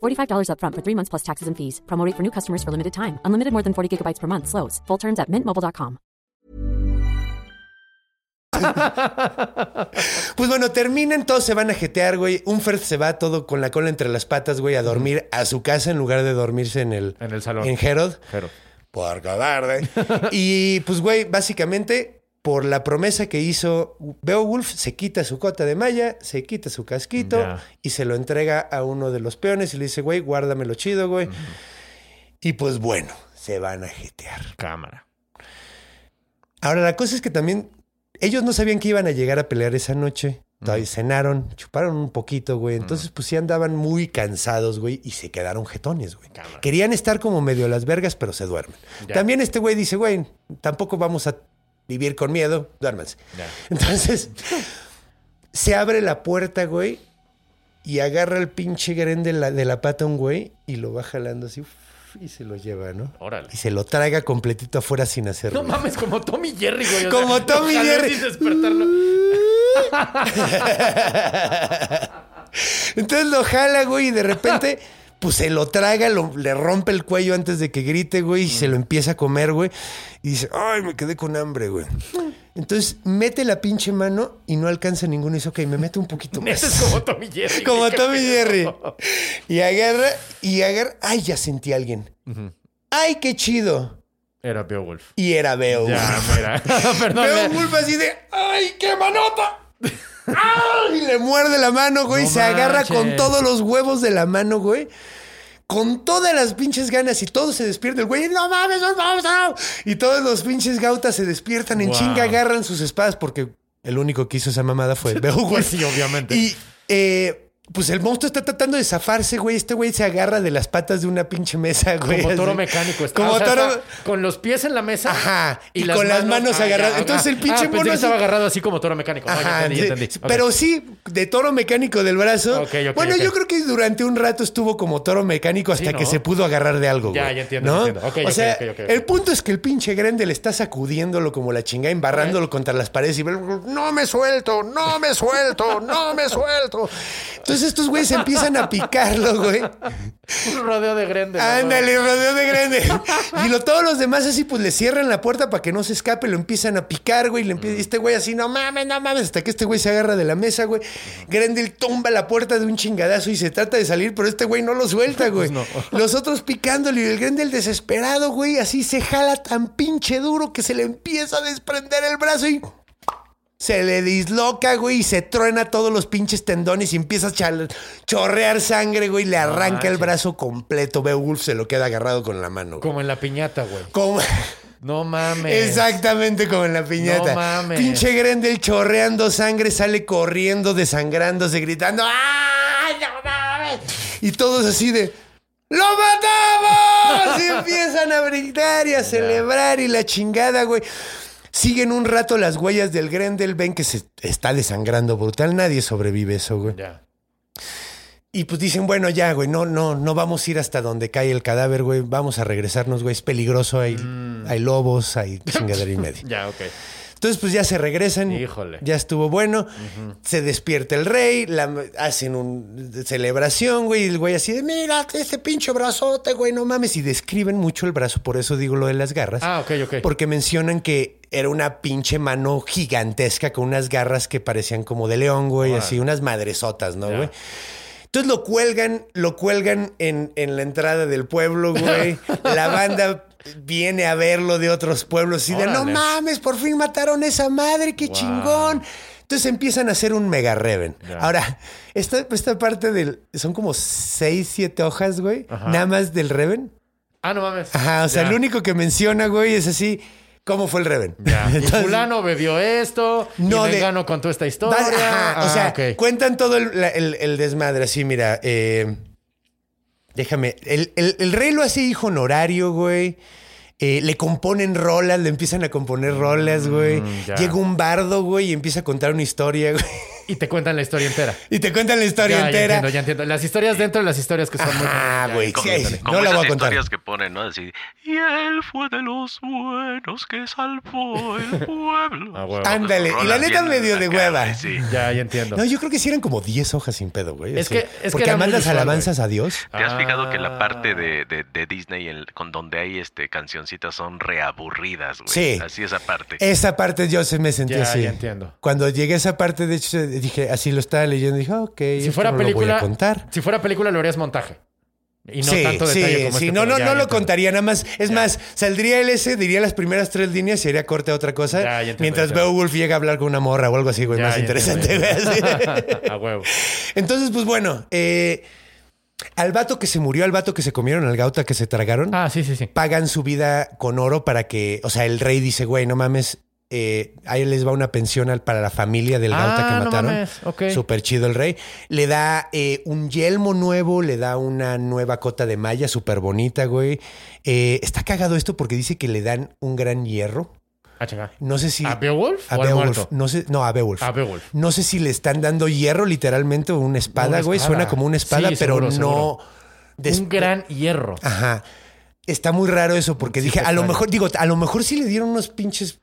$45 upfront for three months plus taxes and fees. Promo rate for new customers for limited time. Unlimited more than 40 gigabytes per month. Slows. Full terms at mintmobile.com. Pues bueno, terminan, todos se van a jetear, güey. Unfert se va todo con la cola entre las patas, güey, a dormir a su casa en lugar de dormirse en el, En el salón. En Herod. Pero, Por cobarde. y pues, güey, básicamente, por la promesa que hizo Beowulf, se quita su cota de malla, se quita su casquito y se lo entrega a uno de los peones y le dice, güey, guárdamelo chido, güey. Y pues bueno, se van a jetear. cámara. Ahora, la cosa es que también ellos no sabían que iban a llegar a pelear esa noche. Todavía cenaron, chuparon un poquito, güey. Entonces, pues sí andaban muy cansados, güey, y se quedaron jetones, güey. Cámara. Querían estar como medio a las vergas, pero se duermen. Ya. También este güey dice, güey, tampoco vamos a vivir con miedo, duérmanse. Entonces, se abre la puerta, güey, y agarra el pinche gren de la, de la pata un güey y lo va jalando así y se lo lleva, ¿no? Órale. Y se lo traga completito afuera sin hacer No mames, como Tommy Jerry, güey. o Como sea, Tommy ojalá Jerry. despertarlo. Entonces lo jala, güey, y de repente, pues se lo traga, lo- le rompe el cuello antes de que grite, güey, y se lo empieza a comer, güey. Y dice, ay, me quedé con hambre, güey. Entonces mete la pinche mano y no alcanza ninguno. Y dice, ok, me mete un poquito más. Ese es como Tommy Jerry. Como Tommy. Jerry. Y agarra, y agarra. Ay, ya sentí a alguien. Ay, qué chido. Era Beowulf. Y era Beowulf. Ya, mira. Perdón. Beowulf así de, ¡ay, qué manota! ¡Ay! Y le muerde la mano, güey. No se agarra con todos los huevos de la mano, güey. Con todas las pinches ganas y todo se despierta. El güey, no mames, no mames, no". Y todos los pinches gautas se despiertan en Wow. chinga, agarran sus espadas porque el único que hizo esa mamada fue Beowulf. Sí, obviamente. Y eh, pues el monstruo está tratando de zafarse, güey. Este güey se agarra de las patas de una pinche mesa, güey. Como toro así. mecánico. está. Como O sea, toro. está con los pies en la mesa. Ajá, y con las manos ah, agarradas. ya, Entonces ah, el pinche ah, pensé mono que estaba agarrado así como toro mecánico. No, ya Ajá, entendí, sí. entendí. Ok. Pero sí, de toro mecánico del brazo. Ok, ok, bueno, yo creo que durante un rato estuvo como toro mecánico hasta Sí, ¿no? que se pudo agarrar de algo, Ya, güey. ya entiendo, ¿no? ya entiendo. Ok, o sea, el punto es que el pinche Grendel está sacudiéndolo como la chingada, embarrándolo contra las paredes y no me suelto, no me suelto, no me suelto. Entonces estos güeyes empiezan a picarlo, güey. Un rodeo de Grendel. Ándale, rodeo de grande. Y lo, todos los demás así, pues le cierran la puerta para que no se escape, lo empiezan a picar, güey. Le empieza, y este güey así, no mames, no mames, hasta que este güey se agarra de la mesa, güey. Grendel tumba la puerta de un chingadazo y se trata de salir, pero este güey no lo suelta, güey. Los otros picándole y el Grendel desesperado, güey, así se jala tan pinche duro que se le empieza a desprender el brazo y... Se le disloca, güey, y se truena todos los pinches tendones y empieza a chorrear sangre, güey, le arranca el brazo completo. Beowulf se lo queda agarrado con la mano. güey. Como en la piñata, güey. Como- No mames. Exactamente como en la piñata. No mames. Pinche Grendel chorreando sangre, sale corriendo, desangrándose, gritando ¡Ay, no mames! Y todos así de ¡Lo matamos! Y empiezan a gritar y a celebrar y la chingada, güey. Siguen un rato las huellas del Grendel, ven que se está desangrando brutal. Nadie sobrevive eso, güey. Ya. Y pues dicen, bueno, ya, güey, no, no, no vamos a ir hasta donde cae el cadáver, güey. Vamos a regresarnos, güey. Es peligroso, hay, hay lobos, hay chingadera y media. Ya, ok. Entonces, pues ya se regresan. Híjole. Ya estuvo bueno. Se despierta el rey, la, hacen una celebración, güey. Y el güey así de, mira, este pinche brazote, güey, no mames. Y describen mucho el brazo, por eso digo lo de las garras. Ah, ok, ok. Porque mencionan que era una pinche mano gigantesca con unas garras que parecían como de león, güey. Así, unas madresotas, ¿no, güey? Entonces lo cuelgan, lo cuelgan en, en la entrada del pueblo, güey. La banda viene a verlo de otros pueblos y de no mames, por fin mataron a esa madre, qué Wow. chingón. Entonces empiezan a hacer un mega reven. Ahora, esta, esta parte del. Son como seis, siete hojas, güey. Nada más del reven. Ah, no mames. Ajá, o sea, Ya. el único que menciona, güey, es así. ¿Cómo fue el reven? Ya. Y Entonces- fulano bebió esto. No, y de- contó esta historia. Ajá, o Ah, sea, cuentan todo el- el desmadre así, mira. eh, déjame. El, el- el rey lo hace hijo honorario, güey. Eh, le componen rolas, le empiezan a componer rolas, güey. Mm. Llega un bardo, güey, y empieza a contar una historia, güey. Y te cuentan la historia entera. Y te cuentan la historia Ya, ya entera. entiendo, ya entiendo. Las historias dentro de las historias que son muy... Ah, güey. sí, no la voy a contar. historias que ponen, ¿no? Así, y él fue de los buenos que salvó el pueblo. Ah, huevo. Ándale. Y la neta medio de hueva. Sí. Ya, ya entiendo. No, yo creo que sí eran como 10 hojas sin pedo, güey. Es así. que- es que Porque las visual, alabanzas a Dios. ¿Te has fijado que la Ah. parte de, de- de Disney el- con donde hay este cancioncitas son reaburridas, güey? Sí. Así esa parte. Esa parte yo se me sentí Ya, así. ya entiendo. Cuando llegué a esa parte, de hecho, dije, así lo estaba leyendo, dije, ok, Si fuera no lo voy película... a contar. Si fuera película lo harías montaje. Y no sí, tanto sí, detalle como sí, este, no, no, ya, no lo contaría nada más. Es Ya. más, saldría el ese, diría las primeras tres líneas y haría corte a otra cosa. Ya, ya entiendo, mientras. Beowulf llega a hablar con una morra o algo así, güey, más interesante. güey, a huevo. Entonces, pues bueno, eh, al vato que se murió, al vato que se comieron, al gauta que se tragaron, Ah, sí, sí, sí. pagan su vida con oro para que, o sea, el rey dice, güey, no mames, eh, ahí les va una pensión al- para la familia del gauta Ah, que no mataron. Súper chido el rey. Le da eh, un yelmo nuevo, le da una nueva cota de malla súper bonita, güey. Eh, está cagado esto porque dice que le dan un gran hierro. Ah. No sé si... ¿A Beowulf A o Beowulf. No, sé, no, a Beowulf. A Beowulf. No sé si le están dando hierro literalmente o una espada, Una güey. espada. Suena como una espada, Sí, pero seguro, no... seguro. Un gran hierro. Ajá. Está muy raro eso porque Sí, dije, a lo mejor, digo, a lo mejor sí le dieron unos pinches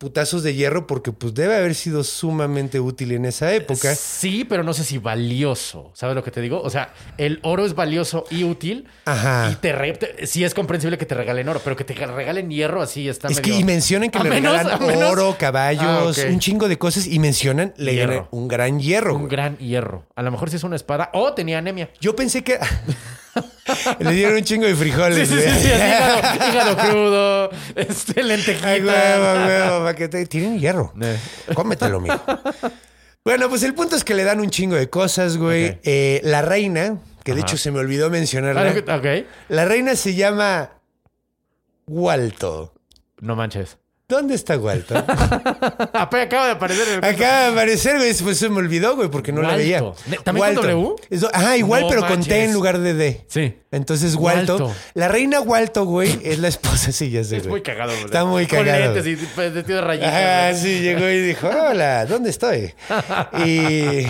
putazos de hierro porque pues debe haber sido sumamente útil en esa época. Sí, pero no sé si valioso. ¿Sabes lo que te digo? O sea, el oro es valioso y útil. Ajá. Y te, re- te- sí es comprensible que te regalen oro, pero que te regalen hierro así está Es que y mencionan que le menos- regalan oro, caballos, Ah, un chingo de cosas y mencionan le Hierro. un gran hierro. Un güey. gran hierro. A lo mejor sí es una espada o tenía anemia. Yo pensé que le dieron un chingo de Sí, frijoles. sí, sí, sí, así, hígado, hígado crudo, este, lentejita. Ay, huevo, huevo, para que te... Tienen hierro. Eh. Cómetelo, mijo. Bueno, pues el punto es que le dan un chingo de cosas, güey. Eh, la reina, que de Ajá. hecho se me olvidó mencionarla. Ah, ok. La reina se llama Walto. No manches. ¿Dónde está Walto? Apenas acaba de aparecer el... Acaba de aparecer, güey. Pues se me olvidó, güey, porque no la Walto. veía. Ne- ¿también con W? Ajá, igual, No pero con T manches. en lugar de D. Sí. Entonces, Walto. Walto. La reina Walto, güey, es la esposa, sí, ya sé, Es güey. muy cagado. ¿verdad? Está muy Con cagado. lentes y vestido de rayitas. Güey. sí, llegó y dijo, hola, ¿dónde estoy? Y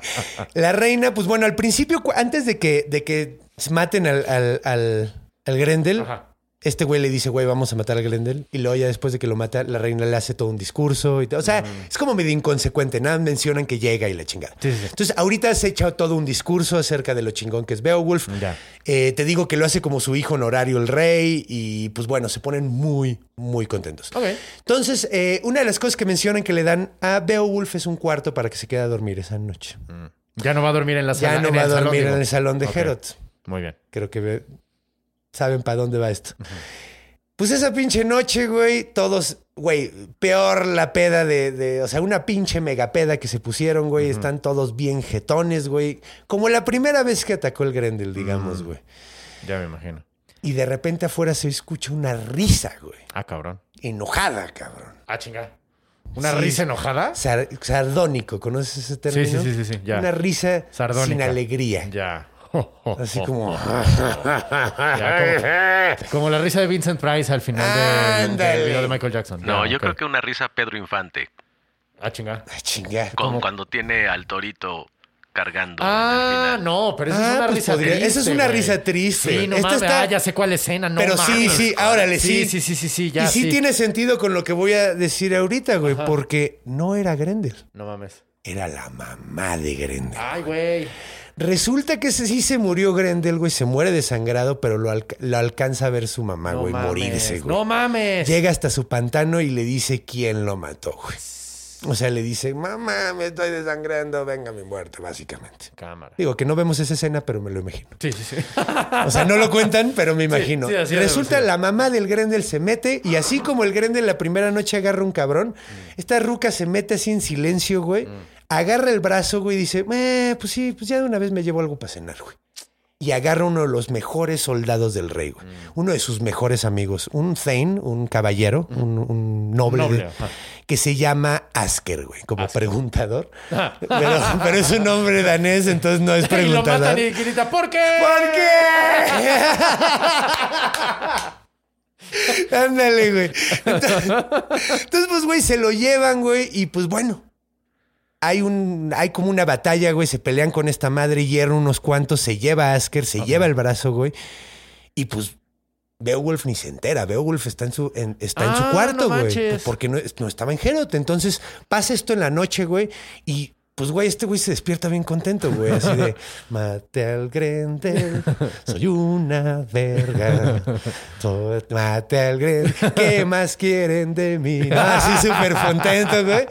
la reina, pues bueno, al principio, antes de que, de que maten al, al, al, al Grendel, Ajá. Este güey le dice, güey, vamos a matar al Grendel. Y luego ya después de que lo mata, la reina le hace todo un discurso. Y todo. O sea, es como medio inconsecuente. Nada mencionan que llega y la chingada. Sí, sí, sí. Entonces, ahorita se echa todo un discurso acerca de lo chingón que es Beowulf. Eh, te digo que lo hace como su hijo honorario el rey. Y pues bueno, se ponen muy, muy contentos. Ok. Entonces, eh, una de las cosas que mencionan que le dan a Beowulf es un cuarto para que se quede a dormir esa noche. Ya no va a dormir en la sala. Ya no va a salón, dormir en el salón de Ok. Herod. Muy bien. Creo que saben para dónde va esto. Pues esa pinche noche, güey, todos, güey, peor la peda de, de- o sea, una pinche megapeda que se pusieron, güey, están todos bien jetones, güey, como la primera vez que atacó el Grendel, digamos, güey. Ya me imagino. Y de repente afuera se escucha una risa, güey, Ah, cabrón. enojada, cabrón. Ah, chinga. ¿Una Sí. ya enojada? Sar- sardónico, ¿conoces ese término? sí, sí, sí, sí, ya. Una risa Sardónica. sin alegría. Ya. Así como... Ya, como, como la risa de Vincent Price al final del- video de Michael Jackson. No, Ya, yo creo que una risa Pedro Infante, Ah, chinga. Ah, chinga. con, cuando tiene al torito cargando. Ah, no, pero esa Ah, es una pues risa podría- triste. esa es una güey. risa triste. Sí, no Esta mames. está- Ah, ya sé cuál escena. No Pero sí, mames. sí, órale, sí. Sí, sí, sí, sí, sí, ya y sí, sí. tiene sentido con lo que voy a decir ahorita, güey, porque no era Grendel, No mames. era la mamá de Grendel. Ay, güey. Resulta que ese sí se murió Grendel, güey, se muere desangrado, pero lo, alca- lo alcanza a ver su mamá, No güey, mames. morirse, güey. No mames. Llega hasta su pantano y le dice quién lo mató, güey. O sea, le dice, mamá, me estoy desangrando, venga mi muerte, básicamente. Cámara. Digo que no vemos esa escena, pero me lo imagino. Sí, sí, sí. O sea, no lo cuentan, pero me imagino. sí, Resulta la mamá del Grendel se mete y así como el Grendel la primera noche agarra un cabrón, esta ruca se mete así en silencio, güey. Agarra el brazo, güey, y dice, eh, pues sí, pues ya de una vez me llevo algo para cenar, güey. Y agarra uno de los mejores soldados del rey, güey. Uno de sus mejores amigos, un Thane, un caballero, un, un noble, Noble, de- que se llama Asker, güey, como preguntador. Ah. Pero, pero es un nombre danés, entonces no es Y lo preguntador. matan y grita, ¿por qué? ¿Por qué? Ándale, güey. Entonces, entonces, pues, güey, se lo llevan, güey, y pues bueno. Hay un, hay como una batalla, güey. Se pelean con esta madre hierro unos cuantos. Se lleva a Asker, se lleva el brazo, güey. Y pues Beowulf ni se entera. Beowulf está en su, en- está en su Ah, cuarto, no güey. porque no, no estaba en Geralt. Entonces pasa esto en la noche, güey. Y pues, güey, este güey se despierta bien contento, güey. Así de, mate al Grendel, soy una verga. Mate al Grendel, ¿qué más quieren de mí? No, así súper contento, güey.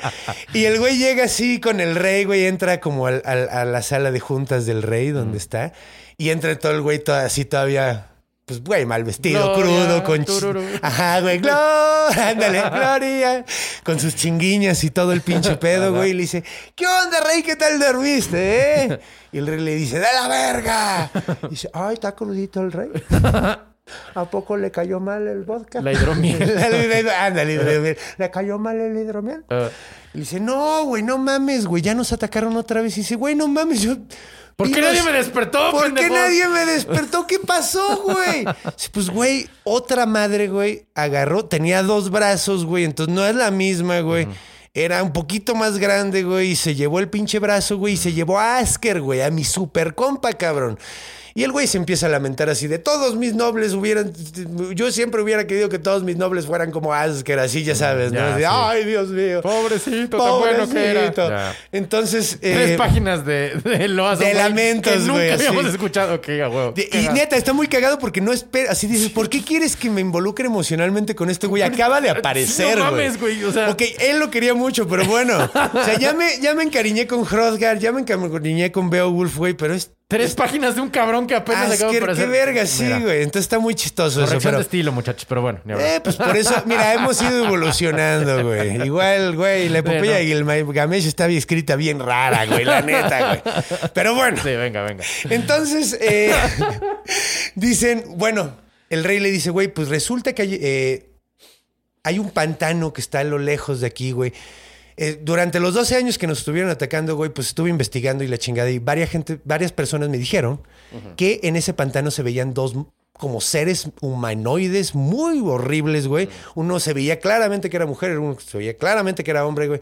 Y el güey llega así con el rey, güey, entra como al- al- a la sala de juntas del rey donde está. Y entra todo el güey todo así todavía... Pues, güey, mal vestido, Gloria, crudo, con... tururú. Ajá, güey, Gloria, ándale, Gloria. Con sus chinguiñas y todo el pinche pedo, güey. Y le dice, ¿qué onda, rey? ¿Qué tal dormiste, eh? Y el rey le dice, ¡de la verga! Y dice, ay, está crudito el rey. ¿A poco le cayó mal el vodka? La hidromiel. Ándale, hidromiel. ¿Le cayó mal el hidromiel? Ah. Y dice, no, güey, no mames, güey, ya nos atacaron otra vez. Y dice, güey, no mames, yo... ¿Por qué nadie me despertó, ¿Por qué nadie me despertó? ¿Qué pasó, güey? Pues, güey, otra madre, güey, agarró, tenía dos brazos, güey, entonces no es la misma, güey. Era un poquito más grande, güey, y se llevó el pinche brazo, güey, y se llevó a Asker, güey, a mi super compa, cabrón. Y el güey se empieza a lamentar así de todos mis nobles hubieran. Yo siempre hubiera querido que todos mis nobles fueran como Asker, así ya sabes, ¿no? Ya, Así, sí. Ay, Dios mío. Pobrecito, tan bueno que era. Ya. Entonces. Tres eh, páginas de, de loas. de güey, lamentos, que nunca güey, habíamos escuchado. A huevo. de- y neta, está muy cagado porque no espera. Así dices, ¿por qué quieres que me involucre emocionalmente con este güey? Acaba de aparecer, No güey. mames, güey, o sea- Ok, él lo quería mucho, pero bueno. O sea, ya me, ya me encariñé con Hrothgar, ya me encariñé con Beowulf, güey, pero es. Tres páginas de un cabrón que apenas acaba de aparecer. qué verga, sí, Mira, güey. Entonces está muy chistoso eso, Corrección pero. de estilo, muchachos, pero bueno. Eh, pues por eso, mira, hemos ido evolucionando, güey. Igual, güey, la epopeya Sí, de Gilgamesh está bien escrita bien rara, güey, la neta, güey. Pero bueno. Sí, venga, venga. Entonces, eh, dicen, bueno, el rey le dice, güey, pues resulta que hay, eh, hay un pantano que está a lo lejos de aquí, güey. Eh, durante los 12 años que nos estuvieron atacando, güey, pues estuve investigando y la chingada. Y varias, gente, varias personas me dijeron que en ese pantano se veían dos como seres humanoides muy horribles, güey. Uno se veía claramente que era mujer, uno se veía claramente que era hombre, güey.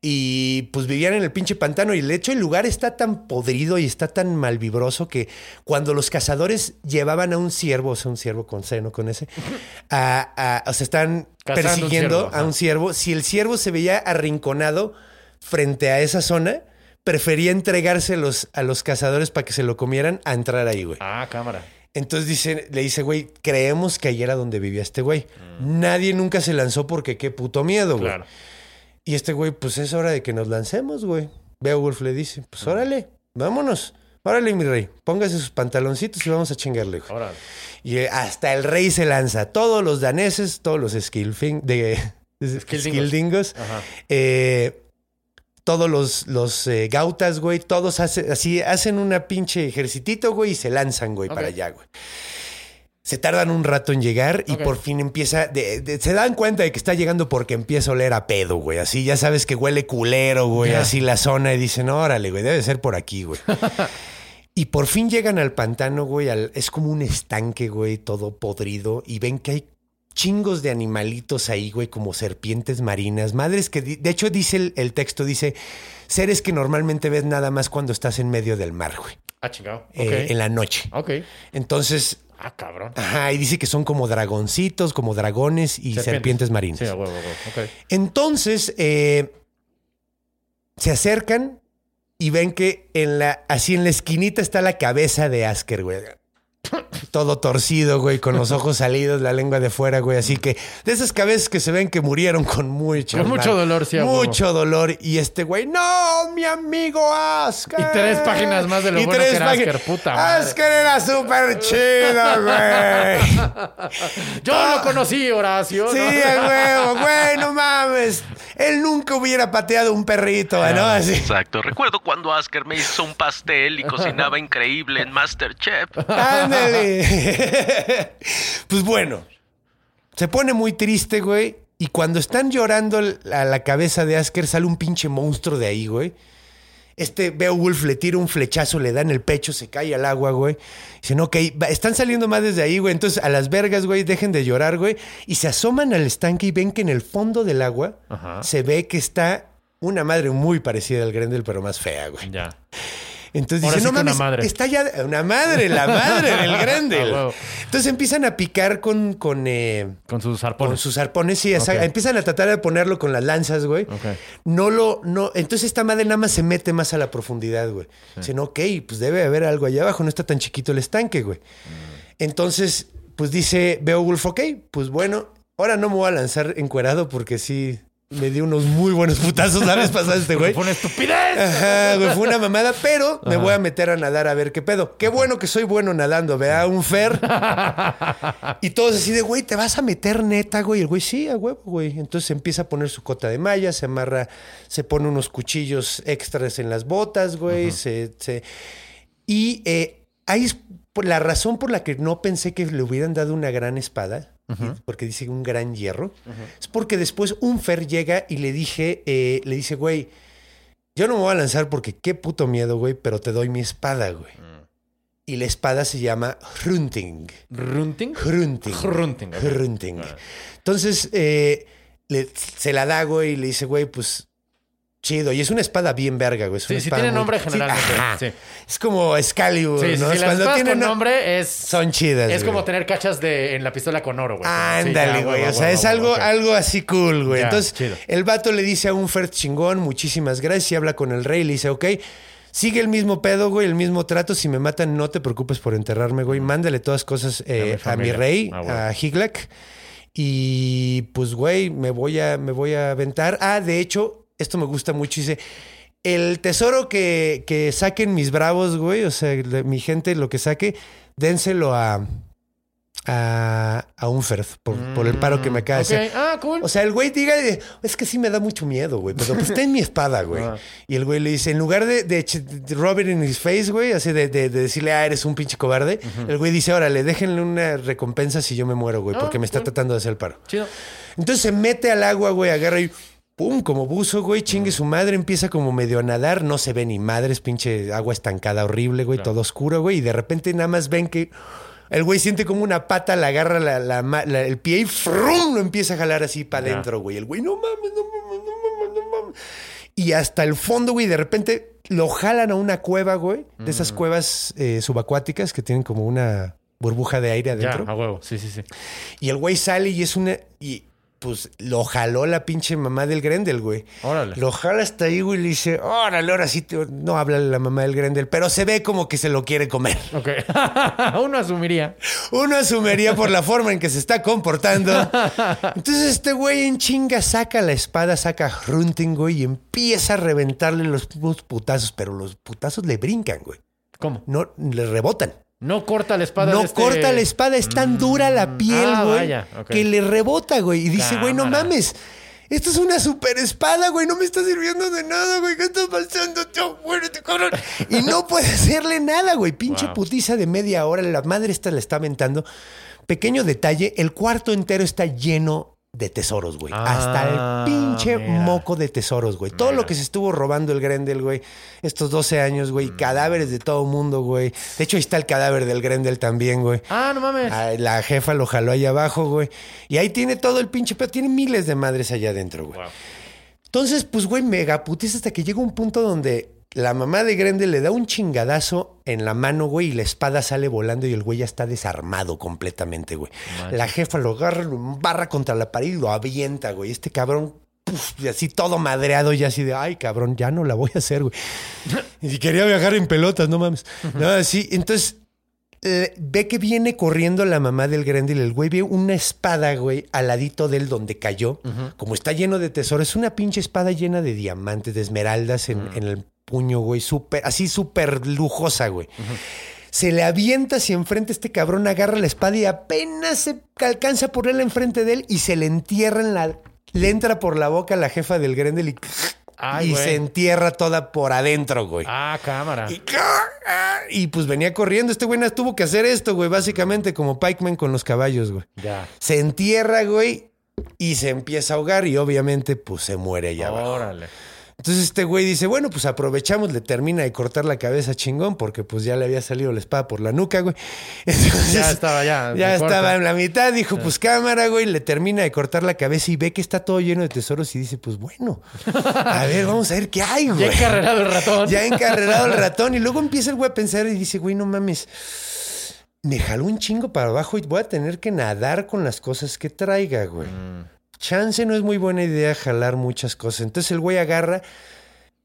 Y pues vivían en el pinche pantano. Y de hecho, el lugar está tan podrido y está tan malvibroso que cuando los cazadores llevaban a un ciervo, o sea, un ciervo con seno, con ese, a, a- o sea, están Cazando un persiguiendo ciervo, a un ciervo. Si el ciervo se veía arrinconado frente a esa zona, prefería entregárselos a los cazadores para que se lo comieran a entrar ahí, güey. Ah, cámara. Entonces dice, le dice, güey, creemos que ahí era donde vivía este güey. Nadie nunca se lanzó porque qué puto miedo, güey. Mm. Claro. Y este güey, pues es hora de que nos lancemos, güey. Beowulf le dice, pues órale, vámonos. Órale, mi rey, póngase sus pantaloncitos y vamos a chingarle, güey. Órale. Y eh, hasta el rey se lanza. Todos los daneses, todos los skillfing, de, de- Skildingos. eh, todos los, los eh, gautas, güey, todos hace- así hacen una pinche ejercitito, güey, y se lanzan, güey, para allá, güey. Se tardan un rato en llegar y por fin empieza. de- de- se dan cuenta de que está llegando porque empieza a oler a pedo, güey. Así ya sabes que huele culero, güey. Así la zona y dicen, órale, güey, debe ser por aquí, güey. y por fin llegan al pantano, güey. al- es como un estanque, güey, todo podrido. Y ven que hay chingos de animalitos ahí, güey, como serpientes marinas. Madres que, de hecho, dice el, el texto, dice, seres que normalmente ves nada más cuando estás en medio del mar, güey. Ah, chingado. Eh, en la noche. Ok. Entonces, Ah, cabrón. Ajá, y dice que son como dragoncitos, como dragones y serpientes, marinas. Sí, huevo, huevo. Entonces, eh, se acercan y ven que en la, así en la esquinita está la cabeza de Asker, güey. Todo torcido, güey, con los ojos salidos, la lengua de fuera, güey. Así que de esas cabezas que se ven que murieron con mucho Con mucho dolor, sí. Mucho dolor. Y este güey, no, mi amigo Asker. Y tres páginas más de lo Y bueno tres que era. Asker, puta madre. Asker era súper chido, güey. Yo lo conocí, Horacio. Sí, huevo, güey, no mames. Él nunca hubiera pateado un perrito, ¿no? Así. Exacto. Recuerdo cuando Asker me hizo un pastel y cocinaba increíble en Masterchef. Ándale. pues bueno, se pone muy triste, güey. Y cuando están llorando a la cabeza de Asker, sale un pinche monstruo de ahí, güey. Este Beowulf le tira un flechazo, le da en el pecho, se cae al agua, güey. Dicen, ok, están saliendo más desde ahí, güey. Entonces, a las vergas, güey, dejen de llorar, güey. Y se asoman al estanque y ven que en el fondo del agua Ajá. se ve que está una madre muy parecida al Grendel, pero más fea, güey. Ya. Entonces Ahora dicen, sí no mames, madre". está ya una madre, la madre del huevo. Entonces empiezan a picar con, con, eh, Con sus con arpones. sus arpones, sí, esa- Ok. empiezan a tratar de ponerlo con las lanzas, güey. Ok. No lo, no, entonces esta madre nada más se mete más a la profundidad, güey. Dicen, ok, pues debe haber algo allá abajo, no está tan chiquito el estanque, güey. Entonces, pues dice Beowulf, ok, pues bueno, ahora no me voy a lanzar encuerado porque sí me dio unos muy buenos putazos la vez pasada este güey. Fue una estupidez. Ajá, güey, fue una mamada, pero me voy a meter a nadar a ver qué pedo. Qué bueno que soy bueno nadando, vea, un fer. y todos así de, güey, ¿te vas a meter neta, güey? Y el güey, sí, a huevo, güey. Entonces empieza a poner su cota de malla, se amarra, se pone unos cuchillos extras en las botas, güey, se, se- Y eh, ahí es la razón por la que no pensé que le hubieran dado una gran espada, porque dice un gran hierro, es porque después un fer llega y le dije, eh, le dice, güey, yo no me voy a lanzar porque qué puto miedo, güey, pero te doy mi espada, güey. Y la espada se llama Hrunting. ¿Runting? Hrunting. Hrunting. Hrunting. Entonces, eh, le- se la da, güey, y le dice, güey, pues chido. Y es una espada bien verga, güey. Es Sí, sí tiene nombre generalmente. Sí. Es como Excalibur, Sí, ¿no? Es las espadas tienen con nombre es... Son chidas. Es como tener cachas de, en la pistola con oro, güey. Ándale, güey. O sea, es algo, algo así cool, güey. Ya, Entonces, chido. el vato le dice a un Fer chingón, muchísimas gracias, y habla con el rey, le dice, ok, sigue el mismo pedo, güey, el mismo trato. Si me matan, no te preocupes por enterrarme, güey. Mándale todas cosas eh, A mi a, mi familia. rey, Ah, a Higlac. Y pues, güey, me voy a, me voy a aventar. Ah, de hecho, esto me gusta mucho. Dice. El tesoro que, que saquen mis bravos, güey, o sea, mi gente, lo que saque, dénselo a, a, a por, por el paro que me acaba de Ok, hacer. Ah, cool. O sea, el güey diga, es que sí me da mucho miedo, güey, pero pues está en mi espada, güey. Ah. Y el güey le dice, en lugar de, de, de rub it in his face, güey, así de, de- de decirle, ah, eres un pinche cobarde, el güey dice, órale, déjenle una recompensa si yo me muero, güey, Ah, porque me está cool. tratando de hacer el paro. Chido. Entonces se mete al agua, güey, agarra y pum, como buzo, güey, chingue su madre, empieza como medio a nadar, no se ve ni madres, pinche agua estancada horrible, güey, todo oscuro, güey, y de repente nada más ven que el güey siente como una pata, le agarra la- la la- el pie y ¡frum! lo empieza a jalar así para adentro, güey. El güey, no mames, no mames, no mames, no mames. Y hasta el fondo, güey, de repente lo jalan a una cueva, güey, de esas cuevas eh, subacuáticas que tienen como una burbuja de aire Ya, adentro. a huevo. Sí, sí, sí. Y el güey sale y es una. Y pues lo jaló la pinche mamá del Grendel, güey. Órale. Lo jala hasta ahí, güey, y le dice, órale, ahora sí, te-". no habla la mamá del Grendel, pero se ve como que se lo quiere comer. Ok. Uno asumiría. Uno asumiría por la forma en que se está comportando. Entonces este güey en chinga saca la espada, saca Hrunting, güey, y empieza a reventarle los putazos, pero los putazos le brincan, güey. ¿Cómo? No, le rebotan. No corta la espada. No de este- corta la espada, es tan dura la piel, ah, güey, vaya, que le rebota, güey. Y dice, güey, no Cámara. mames. Esto es una super espada, güey. No me está sirviendo de nada, güey. ¿Qué está pasando? Tío, muérete, cabrón. Y no puede hacerle nada, güey. Pinche Wow. putiza de media hora. La madre esta la está aventando. Pequeño detalle, el cuarto entero está lleno de tesoros, güey. Ah, Hasta el pinche mira. moco de tesoros, güey. Todo Mira. lo que se estuvo robando el Grendel, güey. Estos 12 años, Mm. güey. Cadáveres de todo mundo, güey. De hecho, ahí está el cadáver del Grendel también, güey. Ah, no mames. Ah, La jefa lo jaló ahí abajo, güey. Y ahí tiene todo el pinche pero Tiene miles de madres allá adentro, güey. Wow. Entonces, pues, güey, mega putiza hasta que llega un punto donde la mamá de Grendel le da un chingadazo en la mano, güey, y la espada sale volando y el güey ya está desarmado completamente, güey. La jefa lo agarra, lo embarra contra la pared y lo avienta, güey. Este cabrón, y así todo madreado y así de, ay, cabrón, ya no la voy a hacer, güey. Y si quería viajar en pelotas, no mames. No, así, entonces eh, ve que viene corriendo la mamá del Grendel. El güey ve una espada, güey, al ladito de él donde cayó. Como está lleno de tesoros. Es una pinche espada llena de diamantes, de esmeraldas en, en el puño, güey. Súper, así súper lujosa, güey. Se le avienta hacia enfrente este cabrón, agarra la espada y apenas se alcanza a ponerla enfrente de él y se le entierra en la... Le entra por la boca la jefa del Grendel y, Ay, y güey. se entierra toda por adentro, güey. Ah, cámara. Y, y pues venía corriendo. Este güey tuvo que hacer esto, güey. Básicamente como Pikeman con los caballos, güey. Ya. Se entierra, güey, y se empieza a ahogar y obviamente pues se muere allá abajo. Entonces este güey dice, bueno, pues aprovechamos, le termina de cortar la cabeza chingón, porque pues ya le había salido la espada por la nuca, güey. Entonces, Ya estaba, ya, Ya corta. estaba en la mitad, dijo, pues cámara, güey, le termina de cortar la cabeza y ve que está todo lleno de tesoros y dice, pues bueno, a ver, vamos a ver qué hay, güey. Ya encarrerado el ratón. Ya encarrerado el ratón. Y luego empieza el güey a pensar y dice, güey, no mames. Me jaló un chingo para abajo y voy a tener que nadar con las cosas que traiga, güey. Chance no es muy buena idea jalar muchas cosas. Entonces el güey agarra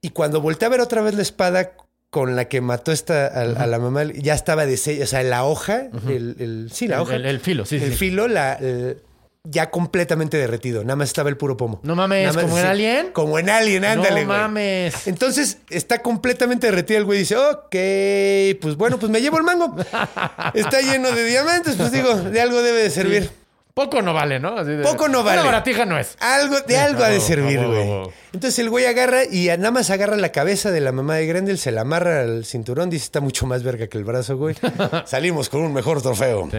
y cuando voltea a ver otra vez la espada con la que mató esta, a, a la mamá, ya estaba de sello. O sea, la hoja, el, el- sí, la El- hoja. el- el filo, sí, sí, El sí. filo, la, ya completamente derretido. Nada más estaba el puro pomo. No mames, Nada más- ¿como en Alien? Como en Alien, ándale, no güey. mames. Entonces está completamente derretido el güey. Dice, ok, pues bueno, pues me llevo el mango. Está lleno de diamantes, pues digo, de algo debe de servir. Poco no vale, ¿no? Así de- Poco no vale. Una baratija no es. Algo, de algo ha de servir, güey. Entonces el güey agarra y nada más agarra la cabeza de la mamá de Grendel, se la amarra al cinturón, dice, está mucho más verga que el brazo, güey. Salimos con un mejor trofeo. Sí.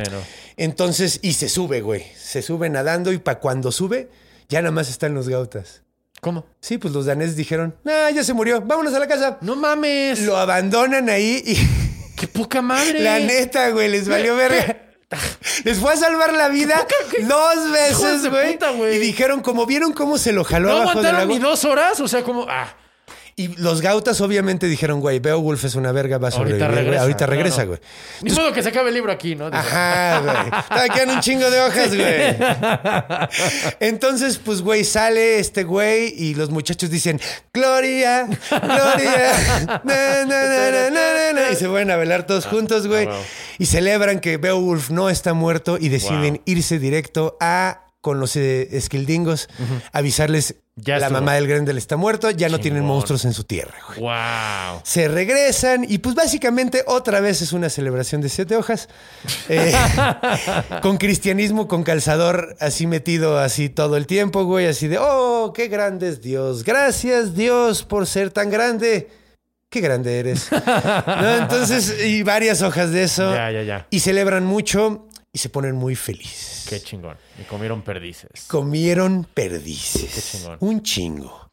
Entonces, y se sube, güey. Se sube nadando y para cuando sube, ya nada más están los gautas. ¿Cómo? Sí, pues los daneses dijeron, nah, ya se murió, vámonos a la casa. No mames. Lo abandonan ahí y ¡Qué poca madre! la neta, güey, les valió verga. Les fue a salvar la vida dos veces, güey. Y dijeron, como vieron cómo se lo jaló ¿No abajo del aguantaron agua. ni dos horas? O sea, como... Ah, Y los gautas obviamente dijeron, güey, Beowulf es una verga, va a sobrevivir. ahorita güey. regresa. Ahorita regresa, claro. güey. Ni modo que se acabe el libro aquí, ¿no? Ajá, güey. Quedan un chingo de hojas, güey. Entonces, pues, güey, sale este güey y los muchachos dicen, Gloria, Gloria. na, na, na, na, na, na", Y se van a velar todos juntos, güey. Ah. Y celebran que Beowulf no está muerto y deciden Wow. irse directo a con los eh, esquildingos, avisarles Ya la estuvo. mamá del Grendel está muerto, ya no tienen monstruos en su tierra, güey. ¡Wow! Se regresan y pues básicamente otra vez es una celebración de siete hojas. Eh, con cristianismo, con calzador así metido así todo el tiempo, güey. Así de, oh, qué grande es Dios. Gracias Dios por ser tan grande. Qué grande eres. ¿No? Entonces, y varias hojas de eso. Ya, ya, ya. Y celebran mucho y se ponen muy felices. Qué chingón. Y comieron perdices. Comieron perdices. Qué chingón. Un chingo.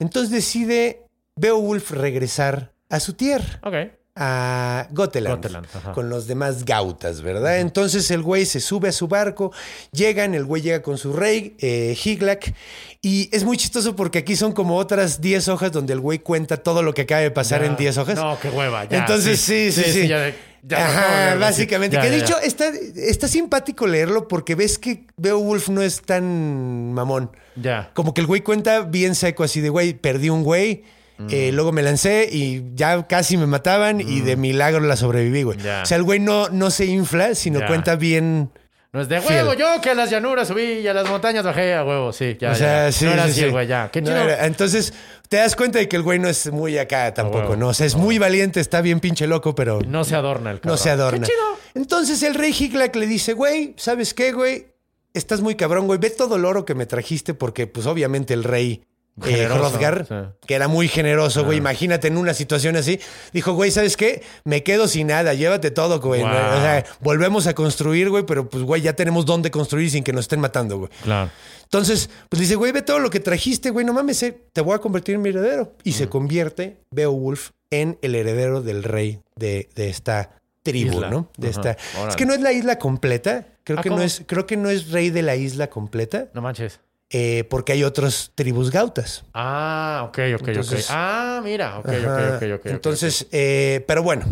Entonces decide Beowulf regresar a su tierra Ok. a Goteland, Goteland, con los demás gautas, ¿verdad? Entonces el güey se sube a su barco, llegan, el güey llega con su rey, eh, Higlac, y es muy chistoso porque aquí son como otras 10 hojas donde el güey cuenta todo lo que acaba de pasar Ya. en 10 hojas. No, qué hueva. Ya, Entonces sí, sí, sí. ya de- ya Ajá, no, ya, ya, básicamente. sí. que Ya, de ya, hecho ya. está, está simpático leerlo porque ves que Beowulf no es tan mamón. Ya. Como que el güey cuenta bien seco, así de, güey, perdí un güey, Mm. eh, luego me lancé y ya casi me mataban y de milagro la sobreviví, güey. Ya. O sea, el güey no, no se infla, sino Ya. cuenta bien. No es de Fiel. huevo, yo que a las llanuras subí y a las montañas bajé a huevo, sí, ya. o sea, ya. sí. No era sí, así, sí. güey, ya. Qué No era- entonces, te das cuenta de que el güey no es muy acá tampoco, huevo. ¿no? O sea, es muy valiente, está bien pinche loco, pero No se adorna el cabrón. no se adorna. Qué chido. Entonces el rey Higlac le dice, güey, ¿sabes qué, güey? Estás muy cabrón, güey. Ve todo el oro que me trajiste porque, pues, obviamente el rey eh, Hrothgar, sí. que era muy generoso, güey. Imagínate en una situación así. Dijo, güey, ¿sabes qué? Me quedo sin nada. Llévate todo, güey. Wow. O sea, volvemos a construir, güey, pero, pues, güey, ya tenemos dónde construir sin que nos estén matando, güey. Claro. Entonces, pues dice, güey, ve todo lo que trajiste, güey, no mames, eh, te voy a convertir en mi heredero. Y Mm. se convierte Beowulf en el heredero del rey de, de esta tribu, Isla. ¿no? De Ajá. esta. Órale. Es que no es la isla completa. Creo Ah, que no es, creo que no es rey de la isla completa, No manches. Eh, porque hay otras tribus gautas. Ah, ok, ok, Entonces- ok. Ah, mira, ok, Ajá. ok, ok, ok. Entonces, eh, pero bueno,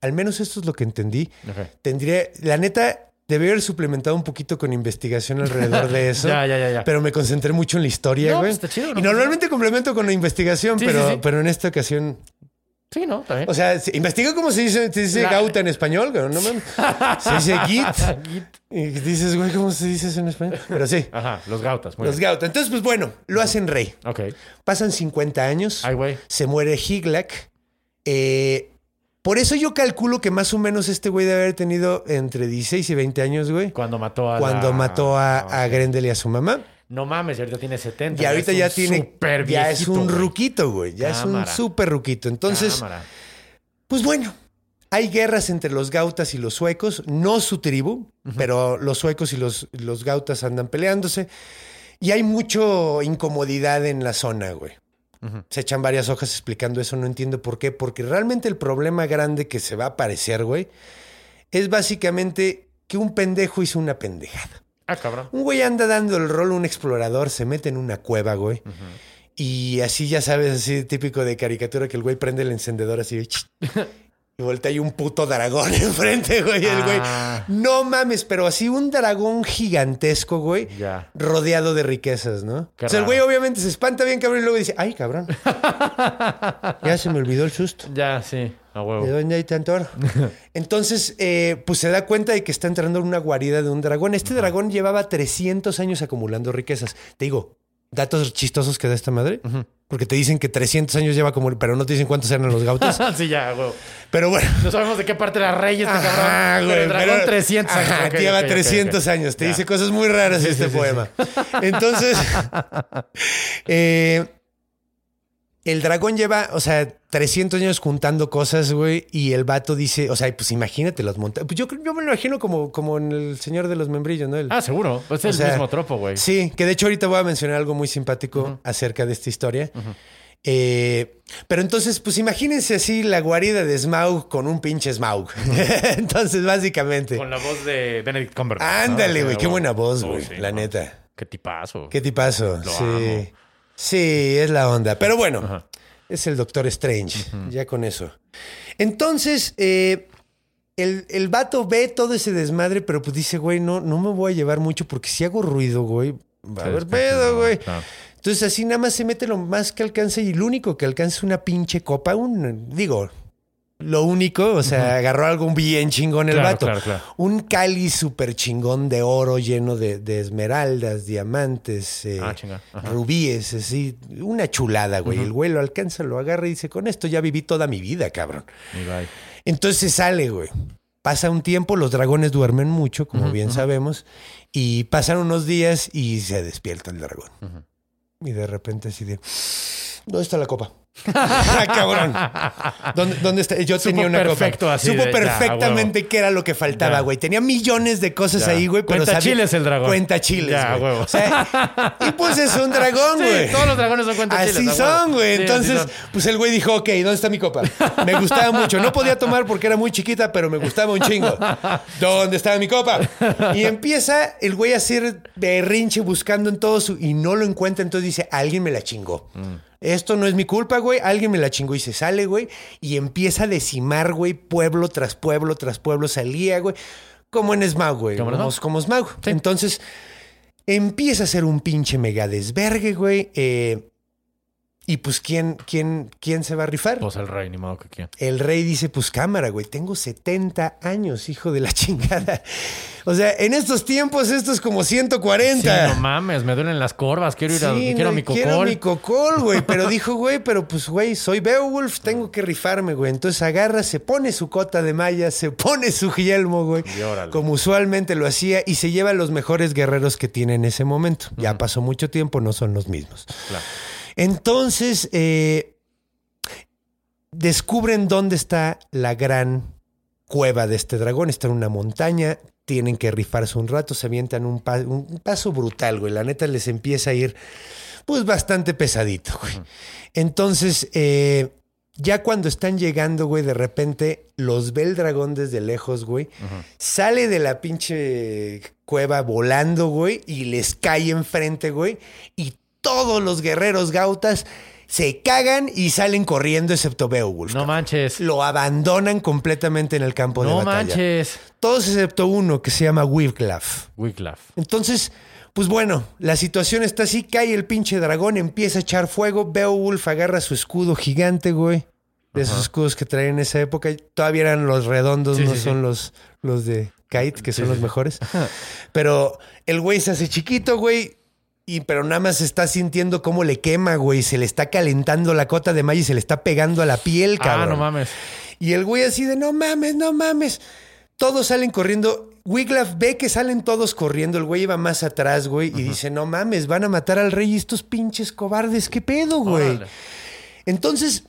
al menos esto es lo que entendí. ok. Tendría, la neta, debí haber suplementado un poquito con investigación alrededor de eso. Ya, ya, ya, ya. Pero me concentré mucho en la historia, No, güey. pues está chido, ¿no? y normalmente complemento con la investigación, Sí, pero, sí, sí. pero en esta ocasión. Sí, ¿no? También. O sea, se- investiga cómo se dice, se dice La- gauta en español, güey, no mames. Se dice git. Y dices, güey, ¿cómo se dice eso en español? Pero sí, Ajá, los gautas. Muy los bien. gauta. Entonces, pues bueno, lo hacen rey. Ok. Pasan 50 años. Ay, güey. Se muere Higlac. Eh, por eso yo calculo que más o menos este güey debe haber tenido entre 16 y 20 años, güey. Cuando mató a Cuando la- mató a, Ah, a. Grendel y a su mamá. No mames, ahorita tiene 70. Y ahorita es ya un tiene. súper ya es un güey. ruquito, güey. Ya es un súper ruquito. Entonces, Cámara. pues bueno, hay guerras entre los gautas y los suecos. No su tribu, pero los suecos y los, los gautas andan peleándose. Y hay mucho incomodidad en la zona, güey. Se echan varias hojas explicando eso, no entiendo por qué. Porque realmente el problema grande que se va a aparecer, güey, es básicamente que un pendejo hizo una pendejada. Ah, cabrón. Un güey anda dando el rol un explorador, se mete en una cueva, güey. Y así, ya sabes, así típico de caricatura que el güey prende el encendedor así. Y voltea y un puto dragón enfrente, güey. El güey. Ah. No mames, pero así un dragón gigantesco, güey. Ya. Rodeado de riquezas, ¿no? Qué o sea, el güey obviamente se espanta bien, cabrón, y luego dice, ay, cabrón. ya se me olvidó el susto. Ya, sí, ¿De dónde hay tanto oro? Entonces, eh, pues se da cuenta de que está entrando en una guarida de un dragón. Este dragón llevaba 300 años acumulando riquezas. Te digo, datos chistosos que da esta madre. Porque te dicen que 300 años lleva como... Pero no te dicen cuántos eran los gautos. sí, ya, huevo. pero bueno. No sabemos de qué parte era rey este Ajá, cabrón. güey, Pero el dragón pero- 300 años. Ajá, lleva ok, ok, 300 ok. años. Te Ya. dice cosas muy raras Sí, este sí, sí, poema. Entonces, eh, el dragón lleva, o sea, 300 años juntando cosas, güey, y el vato dice, o sea, pues imagínate los montañas. Pues yo, creo- yo me lo imagino como, como en El Señor de los Membrillos, ¿no? El- Ah, seguro. Pues es el sea, mismo tropo, güey. Sí, que de hecho ahorita voy a mencionar algo muy simpático acerca de esta historia. Eh, pero entonces, pues imagínense así la guarida de Smaug con un pinche Smaug. entonces, básicamente. Con la voz de Benedict Cumberbatch. Ándale, güey, qué buena voz, Oh, güey, sí, la no. neta. Qué tipazo. Qué tipazo. Lo sí. amo. Sí, es la onda. Pero bueno, Ajá. es el Doctor Strange, ya con eso. Entonces, eh, el, el vato ve todo ese desmadre, pero pues dice, güey, no, no me voy a llevar mucho porque si hago ruido, güey, va a haber pedo, ¿no? güey. Entonces así nada más se mete lo más que alcance y lo único que alcanza es una pinche copa, un, digo, lo único, o sea, agarró algo bien chingón el Claro, vato. claro, claro. Un cáliz súper chingón de oro lleno de, de esmeraldas, diamantes, eh, Ah, rubíes, así, una chulada, güey. El güey lo alcanza, lo agarra y dice, con esto ya viví toda mi vida, cabrón. Bye. Entonces sale, güey. Pasa un tiempo, los dragones duermen mucho, como bien sabemos, y pasan unos días y se despierta el dragón. Y de repente así de, ¿dónde está la copa? Ah, cabrón. ¿Dónde, dónde está? Yo Supo tenía una perfecto copa. así Supo de, perfectamente qué era lo que faltaba, güey. Tenía millones de cosas Ya. ahí, güey. Cuenta sabía- chiles el dragón. Cuenta chiles, Ya, güey. huevo. O sea, y pues es un dragón, Sí, güey. todos los dragones son cuenta Así chiles, a huevo. son, güey. Sí, Entonces, así pues el güey dijo, ok, ¿dónde está mi copa? Me gustaba mucho. No podía tomar porque era muy chiquita, pero me gustaba un chingo. ¿Dónde estaba mi copa? Y empieza el güey a hacer berrinche buscando en todo su... Y no lo encuentra, entonces dice, alguien me la chingó. Esto no es mi culpa, güey. Alguien me la chingó y se sale, güey. Y empieza a decimar, güey, pueblo tras pueblo tras pueblo. Salía, güey. Como en Smaug, güey. Como en Como, Smaug. como Smaug. Entonces, empieza a ser un pinche mega desvergue, güey. Eh, y pues, ¿quién, quién, ¿quién se va a rifar? Pues el rey, ni modo que quiera. El rey dice, pues cámara, güey, tengo 70 años, hijo de la chingada. O sea, en estos tiempos esto es como 140. Sí, no mames, me duelen las corvas. Quiero ir a. Quiero mi cocol. Quiero mi cocol, güey. Pero dijo, güey, pero pues, güey, soy Beowulf, tengo que rifarme, güey. Entonces agarra, se pone su cota de malla, se pone su yelmo, güey. Y órale. Como usualmente lo hacía, y se lleva a los mejores guerreros que tiene en ese momento. Ya pasó mucho tiempo, no son los mismos. Claro. Entonces, eh, descubren dónde está la gran cueva de este dragón. Está en una montaña. Tienen que rifarse un rato. Se avientan un, pa- un paso brutal, güey. La neta les empieza a ir, pues, bastante pesadito, güey. Entonces, eh, ya cuando están llegando, güey, de repente los ve el dragón desde lejos, güey. Sale de la pinche cueva volando, güey, y les cae enfrente, güey. Y todos los guerreros gautas se cagan y salen corriendo, excepto Beowulf. No manches. Lo abandonan completamente en el campo de No batalla. manches. Todos excepto uno que se llama Wiglaf. Wiglaf. Entonces, pues bueno, la situación está así, cae el pinche dragón, empieza a echar fuego, Beowulf agarra su escudo gigante, güey. De esos escudos que traen en esa época. Todavía eran los redondos, Sí, no sí, son sí. los, los de Kite, que son los mejores. Pero el güey se hace chiquito, güey. Y pero nada más está sintiendo cómo le quema, güey. Se le está calentando la cota de malla y se le está pegando a la piel, cabrón. Ah, no mames. Y el güey así de no mames, no mames. Todos salen corriendo. Wiglaf ve que salen todos corriendo. El güey iba más atrás, güey. Y dice, no mames, van a matar al rey y estos pinches cobardes. ¿Qué pedo, güey? Órale. Entonces,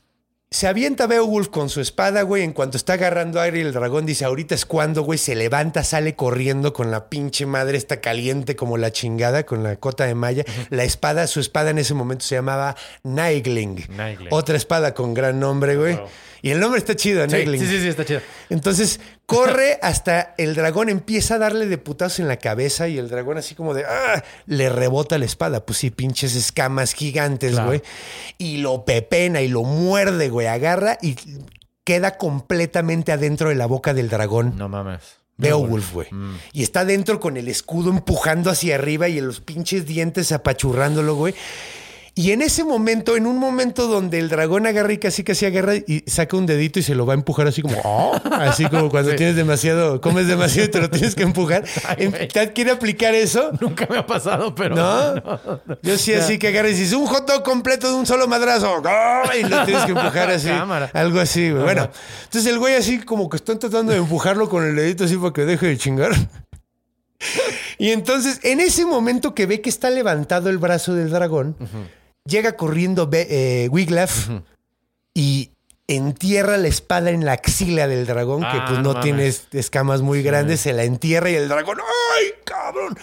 Se avienta Beowulf con su espada, güey. En cuanto está agarrando aire, el dragón dice: Ahorita es cuando, güey. Se levanta, sale corriendo con la pinche madre, está caliente como la chingada, con la cota de malla. La espada, su espada en ese momento se llamaba. Naegling. Otra espada con gran nombre, güey. Wow. Y el nombre está chido, Sí, sí, sí, sí, está chido. Entonces corre hasta el dragón empieza a darle de putazos en la cabeza y el dragón así como de ¡ah! le rebota la espada. Pues sí, pinches escamas gigantes, Claro. güey. Y lo pepena y lo muerde, güey. Agarra y queda completamente adentro de la boca del dragón. No mames. Beowulf, güey. Y está dentro con el escudo empujando hacia arriba y los pinches dientes apachurrándolo, güey. Y en ese momento, en un momento donde el dragón agarra y casi casi agarra y saca un dedito y se lo va a empujar así como, "Oh", así como cuando tienes demasiado, comes demasiado y te lo tienes que empujar. Ay, güey. ¿Te quiere aplicar eso? Nunca me ha pasado, pero. ¿No? Yo sí, así que agarras y dices, un hot dog completo de un solo madrazo. ¡Ah! Y lo tienes que empujar así. Cámara. Algo así, güey. Bueno, entonces el güey así como que están tratando de empujarlo con el dedito así para que deje de chingar. Y entonces, en ese momento que ve que está levantado el brazo del dragón, llega corriendo eh, Wiglaf y entierra la espada en la axila del dragón, que Ah, pues no no tiene escamas muy grandes, se la entierra y el dragón, ¡ay, cabrón!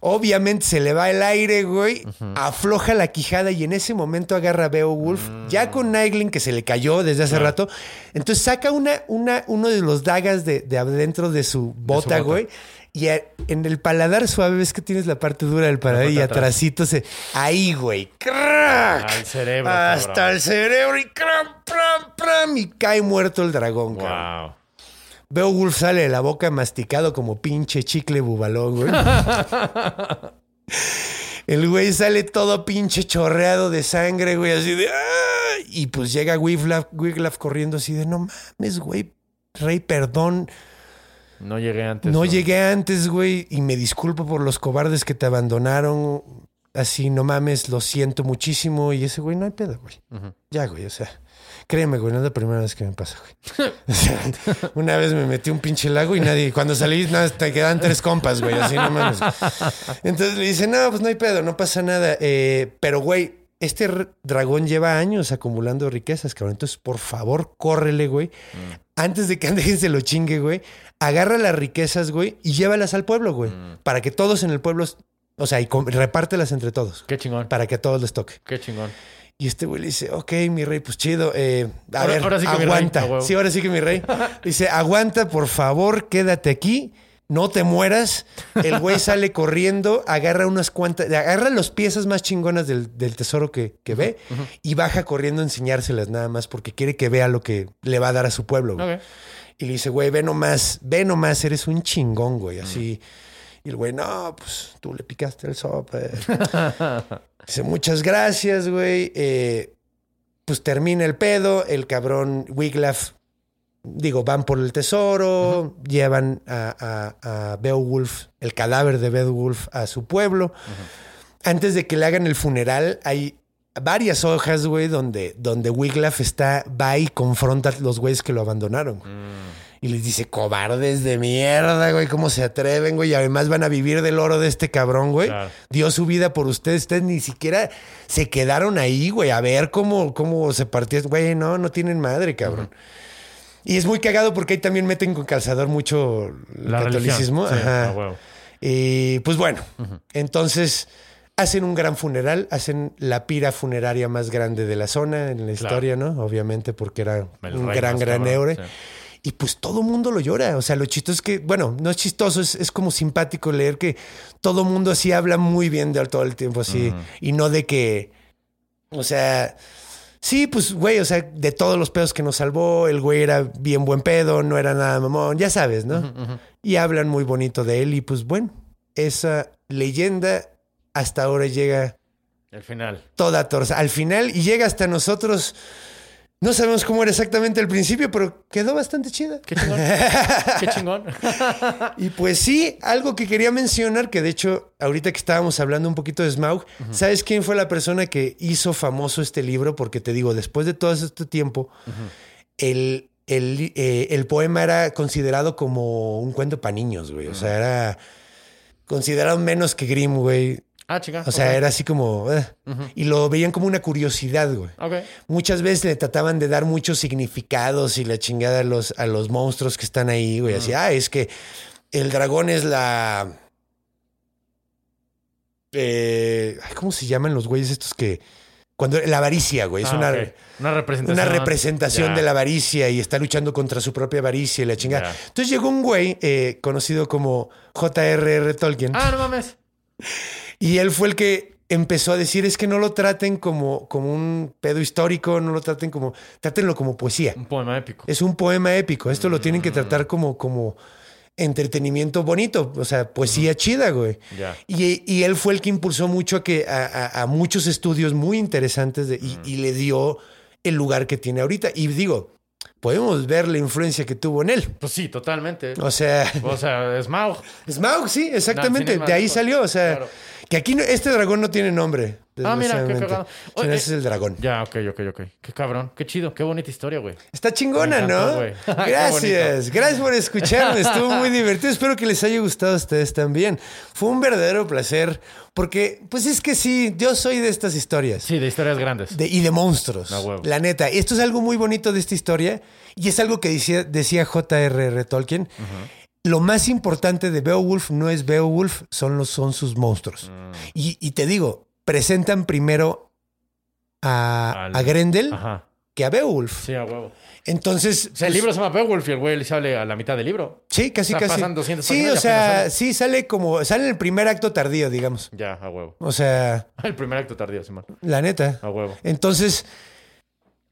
Obviamente se le va el aire, güey, afloja la quijada y en ese momento agarra a Beowulf, Mm. ya con Naegling que se le cayó desde hace rato. Entonces saca una, una, uno de los dagas de, de adentro de su bota, bota. güey. Y a- en el paladar suave ves que tienes la parte dura del paladar y atrásito se... Ahí, güey. ¡Crack! Al cerebro, Hasta cabrón. el cerebro y cram, pram, pram, y cae muerto el dragón, cabrón. Wow. Beowulf sale de la boca masticado como pinche chicle bubalón, güey. El güey sale todo pinche chorreado de sangre, güey, así de... "Ah", Y pues llega Wiglaf, Wiglaf corriendo así de, no mames, güey, rey, perdón. No llegué antes. No llegué antes, güey, y me disculpo por los cobardes que te abandonaron. Así, no mames, lo siento muchísimo. Y ese güey, no hay pedo, güey. Ya, güey, o sea, créeme, güey, no es la primera vez que me pasa, güey. O sea, una vez me metí un pinche lago y nadie, cuando salí, nada, te quedan tres compas, güey, así no mames. Entonces le dice, no, pues no hay pedo, no pasa nada. Eh, pero, güey, este dragón lleva años acumulando riquezas, cabrón. Entonces, por favor, córrele, güey. Antes de que Andrés se lo chingue, güey. Agarra las riquezas, güey, y llévalas al pueblo, güey. Para que todos en el pueblo, o sea, y repártelas entre todos. Qué chingón. Para que a todos les toque. Qué chingón. Y este güey le dice, ok, mi rey, pues chido. eh, a Ahora- ver, ahora sí que mi rey, aguanta. huevo. sí, ahora sí que mi rey. Dice, aguanta, por favor, quédate aquí. No te mueras. El güey sale corriendo, agarra unas cuantas, agarra los piezas más chingonas del, del tesoro que, que ve y baja corriendo a enseñárselas nada más porque quiere que vea lo que le va a dar a su pueblo. güey. Y le dice, güey, ve nomás, ve nomás, eres un chingón, güey, así. Y el güey, no, pues tú le picaste el sope. dice, muchas gracias, güey. Eh, pues termina el pedo, el cabrón Wiglaf, digo, van por el tesoro, llevan a, a- a Beowulf, el cadáver de Beowulf, a su pueblo. Antes de que le hagan el funeral, hay varias hojas, güey, donde, donde Wiglaf está, va y confronta a los güeyes que lo abandonaron. güey. Y les dice, cobardes de mierda, güey, ¿cómo se atreven, güey? Y además van a vivir del oro de este cabrón, güey. Claro. Dio su vida por ustedes. Ustedes ni siquiera se quedaron ahí, güey, a ver cómo, cómo se partía. Güey, no, no tienen madre, cabrón. Y es muy cagado porque ahí también meten con calzador mucho el La catolicismo. Sí, Ajá. huevo. Y pues bueno, entonces hacen un gran funeral, hacen la pira funeraria más grande de la zona en la historia, ¿no? Obviamente porque era El un gran, gran eure. sí. Y pues todo mundo lo llora. O sea, lo chistoso es que, bueno, no es chistoso, es, es como simpático leer que todo mundo así habla muy bien de él todo el tiempo así. Y no de que, o sea, sí, pues, güey, o sea, de todos los pedos que nos salvó, el güey era bien buen pedo, no era nada mamón, ya sabes, ¿no? Y hablan muy bonito de él y pues bueno, esa leyenda hasta ahora llega El final. toda torsa al final y llega hasta nosotros. No sabemos cómo era exactamente al principio, pero quedó bastante chida. Qué chingón. Qué chingón. Y pues sí, algo que quería mencionar, que de hecho, ahorita que estábamos hablando un poquito de Smaug, ¿sabes quién fue la persona que hizo famoso este libro? Porque te digo, después de todo este tiempo, el, el, eh, el poema era considerado como un cuento para niños, güey. O sea, era considerado menos que Grimm, güey. Ah, chica. O sea, era así como... eh. Y lo veían como una curiosidad, güey. Ok. Muchas veces le trataban de dar muchos significados y la chingada a los, a los monstruos que están ahí, güey. Así, ah, es que el dragón es la... eh, ¿Cómo se llaman los güeyes estos que... Cuando la avaricia, güey. Es Ah, una. Una representación. una representación de la avaricia y está luchando contra su propia avaricia y la chingada. Entonces llegó un güey eh, conocido como J.R.R. Tolkien. Ah, no mames. Y él fue el que empezó a decir es que no lo traten como, como un pedo histórico, no lo traten como, trátenlo como poesía. Un poema épico. Es un poema épico. Esto lo tienen que tratar como, como entretenimiento bonito, o sea, poesía chida, güey. Y, y él fue el que impulsó mucho a, que, a, a- a muchos estudios muy interesantes de- y, y le dio el lugar que tiene ahorita. Y digo, podemos ver la influencia que tuvo en él. Pues sí, totalmente. O sea, O sea, Smaug. Smaug, sí, exactamente. No, de ahí salió. O sea, Claro. Que aquí no- este dragón no tiene nombre. Ah, mira, qué cagado. Oye, no, ese es el dragón. Ya, ok, ok, ok. Qué cabrón. Qué chido. Qué bonita historia, güey. Está chingona, ¿no? güey. Gracias. Gracias por escucharme. Estuvo muy divertido. Espero que les haya gustado a ustedes también. Fue un verdadero placer porque, pues es que sí, yo soy de estas historias. Sí, de historias grandes. De- y de monstruos. A huevo. La neta. Esto es algo muy bonito de esta historia y es algo que decía, decía J.R.R. Tolkien. Lo más importante de Beowulf no es Beowulf, son, los, son sus monstruos. Mm. Y, y te digo, presentan primero a, Al- a Grendel Ajá. que a Beowulf. Sí, a huevo. Entonces, O sea, el pues, libro se llama Beowulf y el güey sale a la mitad del libro. Sí, casi, O sea, casi. pasan 200 sí, o sea, sale. sí, sale como, sale en el primer acto tardío, digamos. Ya, a huevo. O sea, El primer acto tardío, Simón. la neta. A huevo. Entonces,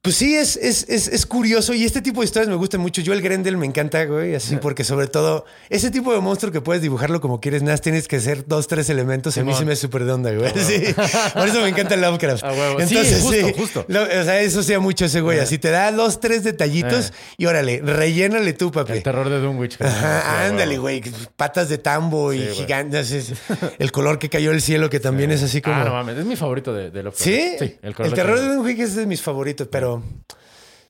pues sí, es, es, es, es curioso y este tipo de historias me gustan mucho. Yo el Grendel me encanta, güey, así porque sobre todo ese tipo de monstruo que puedes dibujarlo como quieres, nada, tienes que hacer dos, tres elementos. A mí Simón. se me es súper de onda, güey. Sí. Por eso me encanta Lovecraft. A huevo. Sí, Entonces, justo, sí, justo. Lo- o sea, eso sea mucho ese güey. Así te da dos, tres detallitos y órale, rellénale tú, papi. El terror de Dunwich. Sí, Ajá, ándale, güey. Patas de tambo y Sí, gigantes. es- El color que cayó del cielo, que también es así como. Ah, no mames. Es mi favorito de, de Lovecraft. ¿Sí? Sí, el, color de terror de. Dunwich es de mis favoritos, pero.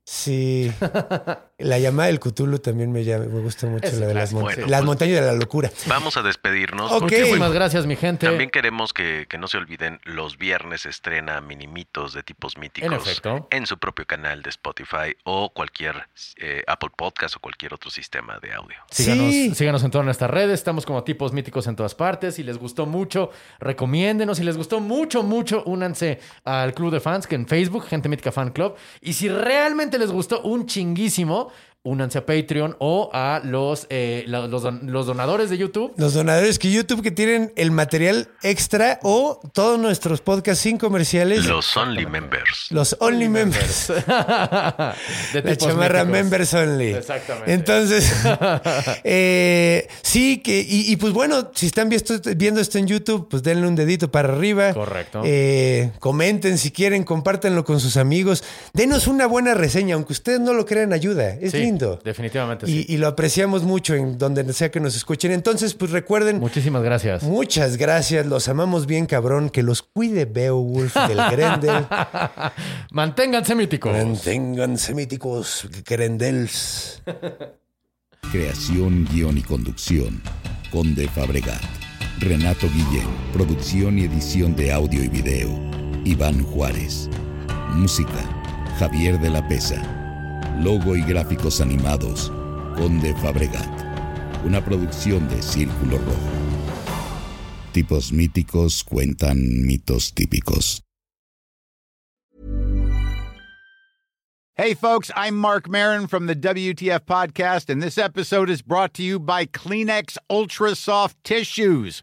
Sí. La llamada del Cthulhu también me, llama- me gusta mucho. Es la de las, mon- sí. las montañas de la locura. Vamos a despedirnos. Ok. Muchísimas gracias, mi gente. También queremos que, que no se olviden, los viernes estrena Minimitos de tipos míticos En efecto. en su propio canal de Spotify o cualquier eh, Apple Podcast o cualquier otro sistema de audio. Síganos, Sí. síganos en todas nuestras redes. Estamos como tipos míticos en todas partes. Si les gustó mucho, recomiéndenos. Si les gustó mucho, mucho, únanse al club de fans que en Facebook, Gente Mítica Fan Club. Y si realmente les gustó un chinguísimo, únanse a Patreon o a los, eh, los, don- los donadores de YouTube. Los donadores que YouTube que tienen el material extra o todos nuestros podcasts sin comerciales. Los Only Members. Los Only Members. de La chamarra míticos. members only. Exactamente. Entonces, eh, sí, que, y, y pues bueno, si están viendo, viendo esto en YouTube, pues denle un dedito para arriba. Correcto. Eh, comenten si quieren, compártanlo con sus amigos. Denos una buena reseña, aunque ustedes no lo crean, ayuda. Es Sí, lindo. Definitivamente Y, sí. y lo apreciamos mucho en donde sea que nos escuchen. Entonces, pues recuerden, Muchísimas gracias. muchas gracias, los amamos bien, cabrón. Que los cuide Beowulf del Grendel. Manténganse míticos. Manténganse míticos, Grendels. Creación, guion y conducción. Conde Fabregat. Renato Guillén. Producción y edición de audio y video. Iván Juárez. Música. Javier de la Pesa. Logo y gráficos animados. Conde Fabregat. Una producción de Círculo Rojo. Tipos míticos cuentan mitos típicos. Hey, folks, I'm Mark Marin from the WTF Podcast, and this episode is brought to you by Kleenex Ultra Soft Tissues,